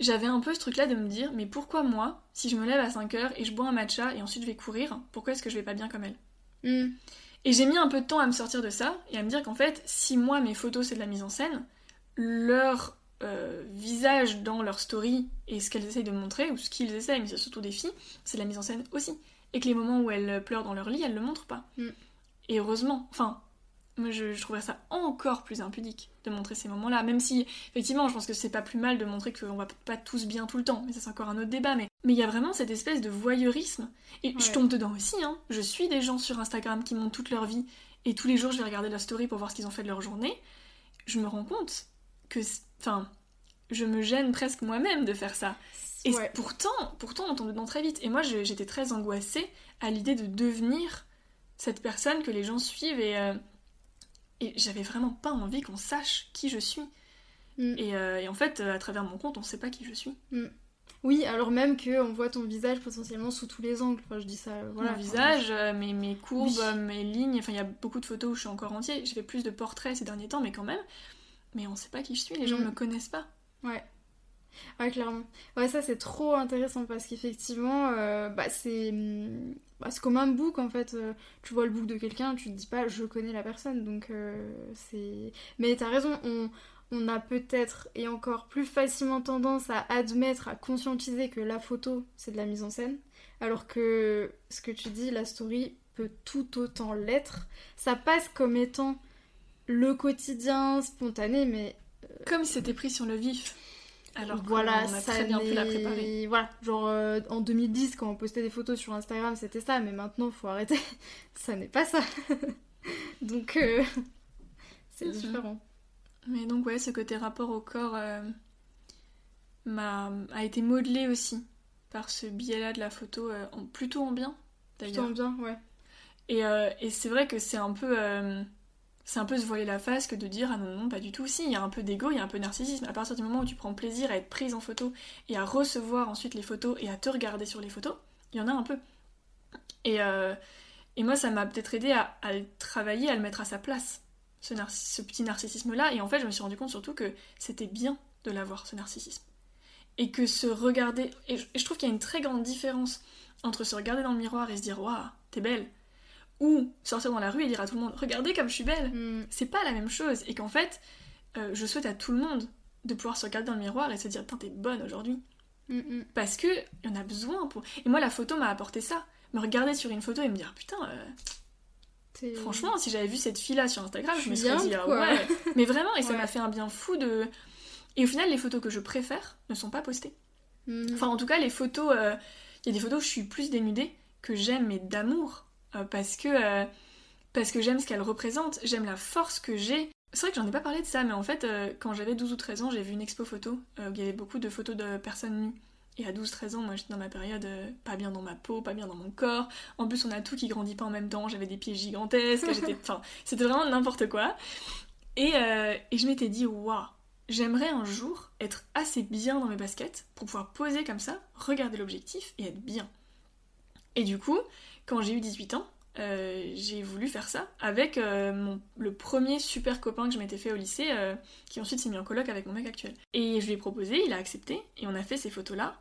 j'avais un peu ce truc-là de me dire, mais pourquoi moi, si je me lève à 5h et je bois un matcha et ensuite je vais courir, pourquoi est-ce que je vais pas bien comme elle? Hmm, Et j'ai mis un peu de temps à me sortir de ça et à me dire qu'en fait, si moi, mes photos, c'est de la mise en scène, leur euh, visage dans leur story et ce qu'elles essayent de montrer, ou ce qu'ils essayent, mais c'est surtout des filles, c'est de la mise en scène aussi. Et que les moments où elles pleurent dans leur lit, elles le montrent pas. Mm. Et heureusement, enfin, moi je, je trouverais ça encore plus impudique de montrer ces moments-là, même si effectivement je pense que c'est pas plus mal de montrer qu'on va pas tous bien tout le temps, mais ça c'est encore un autre débat, mais mais il y a vraiment cette espèce de voyeurisme, et je tombe dedans aussi, hein. je suis des gens sur Instagram qui montrent toute leur vie, et tous les jours je vais regarder leur story pour voir ce qu'ils ont fait de leur journée, je me rends compte que, enfin, je me gêne presque moi-même de faire ça. Et ouais. pourtant, pourtant, on tombe dedans très vite. Et moi, j'étais très angoissée à l'idée de devenir cette personne que les gens suivent et, euh, et j'avais vraiment pas envie qu'on sache qui je suis. Mm. Et, euh, et en fait, euh, à travers mon compte, on sait pas qui je suis. Oui, alors même qu'on voit ton visage potentiellement sous tous les angles. Enfin, je dis ça, voilà. mon visage, euh, mes, mes courbes, Oui. mes lignes. Enfin, il y a beaucoup de photos où je suis encore entier. J'ai fait plus de portraits ces derniers temps, mais quand même. Mais on sait pas qui je suis. Les gens Mm. me connaissent pas. Ouais. Ouais, clairement. Ouais, ça c'est trop intéressant parce qu'effectivement, euh, bah, c'est hum, bah, comme un book en fait. Euh, tu vois le book de quelqu'un, tu te dis pas je connais la personne. Donc euh, c'est. Mais t'as raison, on, on a peut-être et encore plus facilement tendance à admettre, à conscientiser que la photo c'est de la mise en scène. Alors que ce que tu dis, la story peut tout autant l'être. Ça passe comme étant le quotidien spontané, mais Comme si c'était pris sur le vif. Alors voilà, qu'on a ça très bien pu la préparer. Voilà, genre euh, en 2010, quand on postait des photos sur Instagram, c'était ça, mais maintenant, faut arrêter. *laughs* ça n'est pas ça. *laughs* Donc, euh, *laughs* c'est différent. Mais donc ouais, ce côté rapport au corps euh, m'a a été modelé aussi par ce biais-là de la photo, euh, en- plutôt en bien Plutôt d'ailleurs. bien, ouais. Et, et c'est vrai que c'est un peu c'est un peu se voiler la face que de dire ah non non pas du tout. Si il y a un peu d'ego, il y a un peu de narcissisme. À partir du moment où tu prends plaisir à être prise en photo et à recevoir ensuite les photos et à te regarder sur les photos, il y en a un peu. Et, euh, Et moi, ça m'a peut-être aidé à, le travailler, à le mettre à sa place, ce, ce petit narcissisme-là. Et en fait, je me suis rendu compte surtout que c'était bien de l'avoir, ce narcissisme. Et que se regarder. Et je trouve qu'il y a une très grande différence entre se regarder dans le miroir et se dire Waouh, t'es belle. Ou sortir dans la rue et dire à tout le monde Regardez comme je suis belle. Mm. C'est pas la même chose. Et qu'en fait, euh, je souhaite à tout le monde de pouvoir se regarder dans le miroir et se dire Putain, t'es bonne aujourd'hui. Mm, mm. Parce que y en a besoin pour. Et moi, la photo m'a apporté ça. Me regarder sur une photo et me dire Putain, euh, franchement, si j'avais vu cette fille-là sur Instagram, Je je me serais bien, dit Ah ouais. *laughs* Mais vraiment, et ça Ouais. m'a fait un bien fou de. Et au final, les photos que je préfère ne sont pas postées. Enfin, en tout cas, les photos. euh, Il y a des photos où je suis plus dénudée que j'aime, mais d'amour. Euh, parce que. euh, Parce que j'aime ce qu'elle représente, j'aime la force que j'ai. C'est vrai que j'en ai pas parlé de ça, mais en fait, euh, quand j'avais 12 ou 13 ans, j'ai vu une expo photo où il y avait beaucoup de photos de personnes nues. Et à 12-13 ans, moi j'étais dans ma période pas bien dans ma peau, pas bien dans mon corps. En plus, on a tout qui grandit pas en même temps. J'avais des pieds gigantesques, *laughs* j'étais. Enfin, c'était vraiment n'importe quoi. Et, et je m'étais dit, waouh, j'aimerais un jour être assez bien dans mes baskets pour pouvoir poser comme ça, regarder l'objectif et être bien. Et du coup, quand j'ai eu 18 ans, euh, j'ai voulu faire ça avec euh, mon, le premier super copain que je m'étais fait au lycée, euh, qui ensuite s'est mis en coloc avec mon mec actuel. Et je lui ai proposé, il a accepté, et on a fait ces photos-là.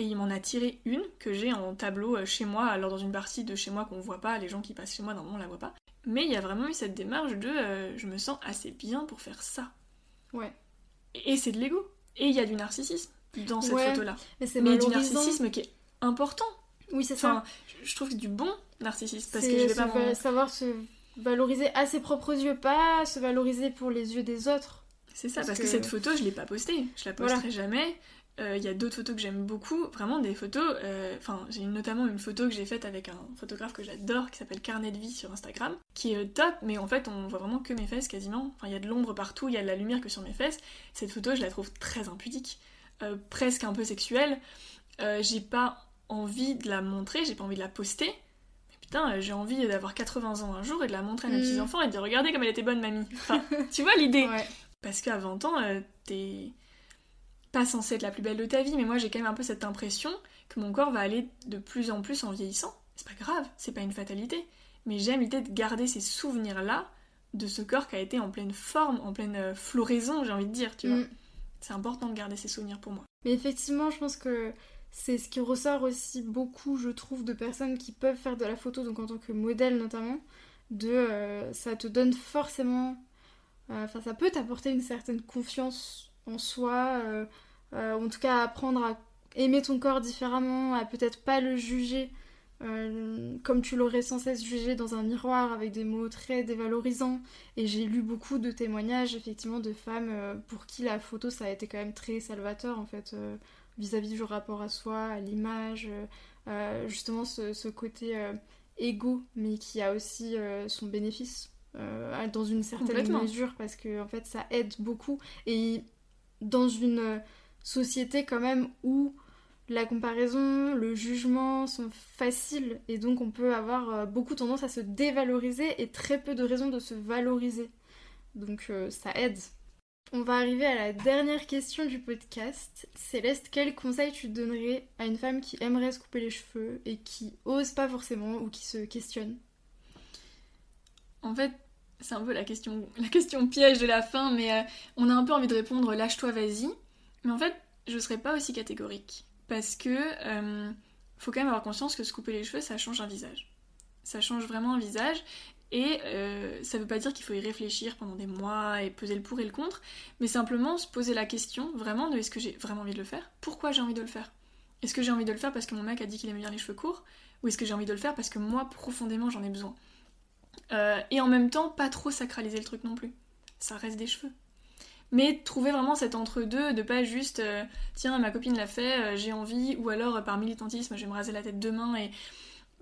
Et il m'en a tiré une que j'ai en tableau chez moi, alors dans une partie de chez moi qu'on voit pas, les gens qui passent chez moi normalement on la voit pas. Mais il y a vraiment eu cette démarche de je me sens assez bien pour faire ça. Ouais. Et, et c'est de l'ego. Et il y a du narcissisme dans cette Ouais, photo-là. Mais c'est Mais du narcissisme qui est important. Oui, c'est ça. Enfin, je- je trouve que c'est du bon narcissisme parce que je vais pas va- savoir se valoriser à ses propres yeux, pas se valoriser pour les yeux des autres. C'est ça, Parce parce, que... que- cette photo, je l'ai pas postée. Je la posterai Voilà. jamais. Euh, Il y a d'autres photos que j'aime beaucoup, vraiment des photos. euh, Enfin, j'ai notamment une photo que j'ai faite avec un photographe que j'adore qui s'appelle Carnet de vie sur Instagram, qui est top, mais en fait, on voit vraiment que mes fesses quasiment. Enfin, il y a de l'ombre partout, il y a de la lumière que sur mes fesses. Cette photo, je la trouve très impudique, euh, presque un peu sexuelle. Euh, j'ai pas envie de la montrer, j'ai pas envie de la poster. Mais putain, euh, j'ai envie d'avoir 80 ans un jour et de la montrer à mes Mm. petits-enfants et de dire regardez comme elle était bonne, mamie. Enfin, *laughs* tu vois l'idée Ouais. parce qu'à 20 ans, euh, t'es pas censée être la plus belle de ta vie, mais moi j'ai quand même un peu cette impression que mon corps va aller de plus en plus en vieillissant. C'est pas grave, c'est pas une fatalité. Mais j'aime l'idée de garder ces souvenirs-là de ce corps qui a été en pleine forme, en pleine euh, floraison, j'ai envie de dire, tu vois. Mm. C'est important de garder ces souvenirs pour moi. Mais effectivement, je pense que c'est ce qui ressort aussi beaucoup, je trouve, de personnes qui peuvent faire de la photo, donc en tant que modèle notamment, de euh, ça te donne forcément, euh, enfin ça peut t'apporter une certaine confiance en soi, euh, en tout cas apprendre à aimer ton corps différemment, à peut-être pas le juger comme tu l'aurais sans cesse jugé dans un miroir avec des mots très dévalorisants. Et j'ai lu beaucoup de témoignages effectivement de femmes pour qui la photo ça a été quand même très salvateur en fait vis-à-vis du rapport à soi, à l'image, euh, euh, justement ce, ce côté euh, égo mais qui a aussi euh, son bénéfice euh, dans une certaine mesure parce que en fait ça aide beaucoup et dans une euh, société quand même où la comparaison, le jugement sont faciles et donc on peut avoir euh, beaucoup tendance à se dévaloriser et très peu de raisons de se valoriser. Donc euh, ça aide. On va arriver à la dernière question du podcast. Céleste, quel conseil tu donnerais à une femme qui aimerait se couper les cheveux et qui ose pas forcément ou qui se questionne? En fait, c'est un peu la question, piège de la fin, mais euh, on a un peu envie de répondre lâche-toi, vas-y. Mais en fait, je serais pas aussi catégorique. Parce que euh, faut quand même avoir conscience que se couper les cheveux, ça change un visage. Ça change vraiment un visage. Et euh, ça veut pas dire qu'il faut y réfléchir pendant des mois et peser le pour et le contre, mais simplement se poser la question vraiment de est-ce que j'ai vraiment envie de le faire? Pourquoi j'ai envie de le faire? Est-ce que j'ai envie de le faire parce que mon mec a dit qu'il aimait bien les cheveux courts? Ou est-ce que j'ai envie de le faire parce que moi, profondément, j'en ai besoin? Euh, et en même temps, pas trop sacraliser le truc non plus. Ça reste des cheveux. Mais trouver vraiment cet entre-deux, de pas juste euh, tiens, ma copine l'a fait, j'ai envie, ou alors par militantisme, je vais me raser la tête demain. Et...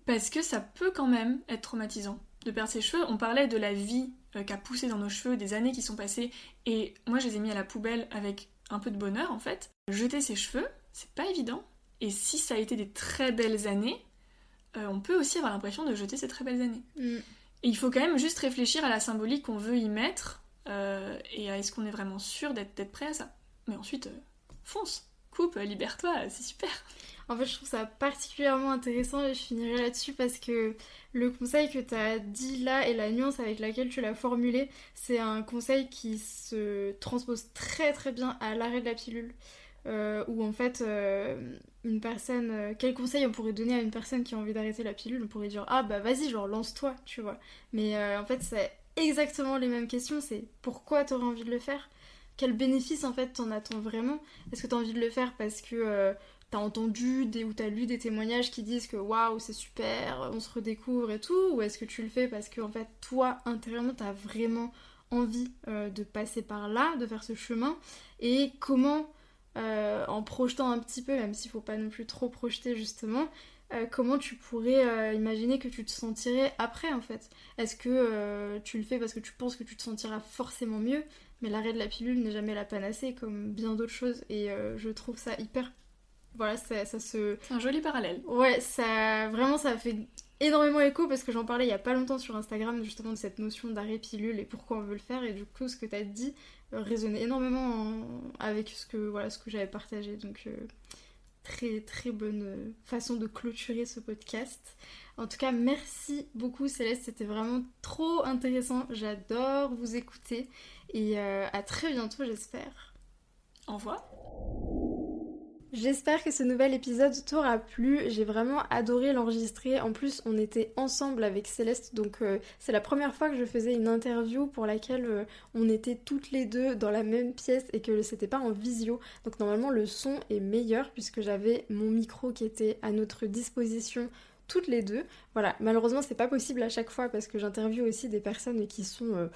Parce que ça peut quand même être traumatisant de perdre ses cheveux. On parlait de la vie euh, qu'a poussé dans nos cheveux, des années qui sont passées, et moi je les ai mis à la poubelle avec un peu de bonheur en fait. Jeter ses cheveux, c'est pas évident. Et si ça a été des très belles années, euh, on peut aussi avoir l'impression de jeter ces très belles années. Et il faut quand même juste réfléchir à la symbolique qu'on veut y mettre euh, et à est-ce qu'on est vraiment sûr d'être prêt à ça. Mais ensuite, fonce, coupe, libère-toi, c'est super. En fait, je trouve ça particulièrement intéressant et je finirai là-dessus parce que le conseil que tu as dit là et la nuance avec laquelle tu l'as formulé, c'est un conseil qui se transpose très très bien à l'arrêt de la pilule. Euh, où en fait, euh, une personne. Euh, quel conseil on pourrait donner à une personne qui a envie d'arrêter la pilule? On pourrait dire Ah bah vas-y, genre lance-toi, tu vois. Mais en fait, c'est exactement les mêmes questions c'est pourquoi tu aurais envie de le faire? Quel bénéfice en fait t'en attends vraiment? Est-ce que tu as envie de le faire parce que t'as entendu des, ou t'as lu des témoignages qui disent que waouh c'est super, on se redécouvre et tout, ou est-ce que tu le fais parce que en fait toi intérieurement t'as vraiment envie euh, de passer par là, de faire ce chemin, et comment euh, en projetant un petit peu, même s'il faut pas non plus trop projeter justement, euh, comment tu pourrais imaginer que tu te sentirais après en fait? Est-ce que tu le fais parce que tu penses que tu te sentiras forcément mieux? Mais l'arrêt de la pilule n'est jamais la panacée comme bien d'autres choses et je trouve ça hyper voilà, ça, se. C'est un joli parallèle. Ouais, ça vraiment ça fait énormément écho parce que j'en parlais il y a pas longtemps sur Instagram justement de cette notion d'arrêt pilule et pourquoi on veut le faire et du coup ce que tu as dit euh, résonnait énormément avec ce que voilà ce que j'avais partagé donc euh, très très bonne euh, façon de clôturer ce podcast. En tout cas, merci beaucoup Céleste, c'était vraiment trop intéressant. J'adore vous écouter et à très bientôt, j'espère. Au revoir. J'espère que ce nouvel épisode t'aura plu. J'ai vraiment adoré l'enregistrer. En plus, on était ensemble avec Céleste, donc euh, c'est la première fois que je faisais une interview pour laquelle euh, on était toutes les deux dans la même pièce et que c'était pas en visio. Donc normalement, le son est meilleur puisque j'avais mon micro qui était à notre disposition toutes les deux. Voilà, malheureusement, c'est pas possible à chaque fois parce que j'interviewe aussi des personnes qui sont euh,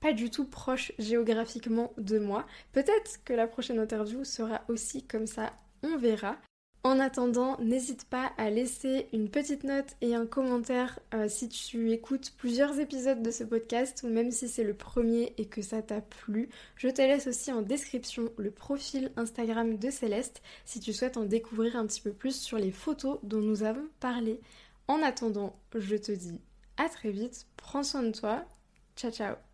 pas du tout proches géographiquement de moi. Peut-être que la prochaine interview sera aussi comme ça on verra. En attendant, n'hésite pas à laisser une petite note et un commentaire euh, si tu écoutes plusieurs épisodes de ce podcast ou même si c'est le premier et que ça t'a plu. Je te laisse aussi en description le profil Instagram de Céleste si tu souhaites en découvrir un petit peu plus sur les photos dont nous avons parlé. En attendant, je te dis à très vite, prends soin de toi, ciao ciao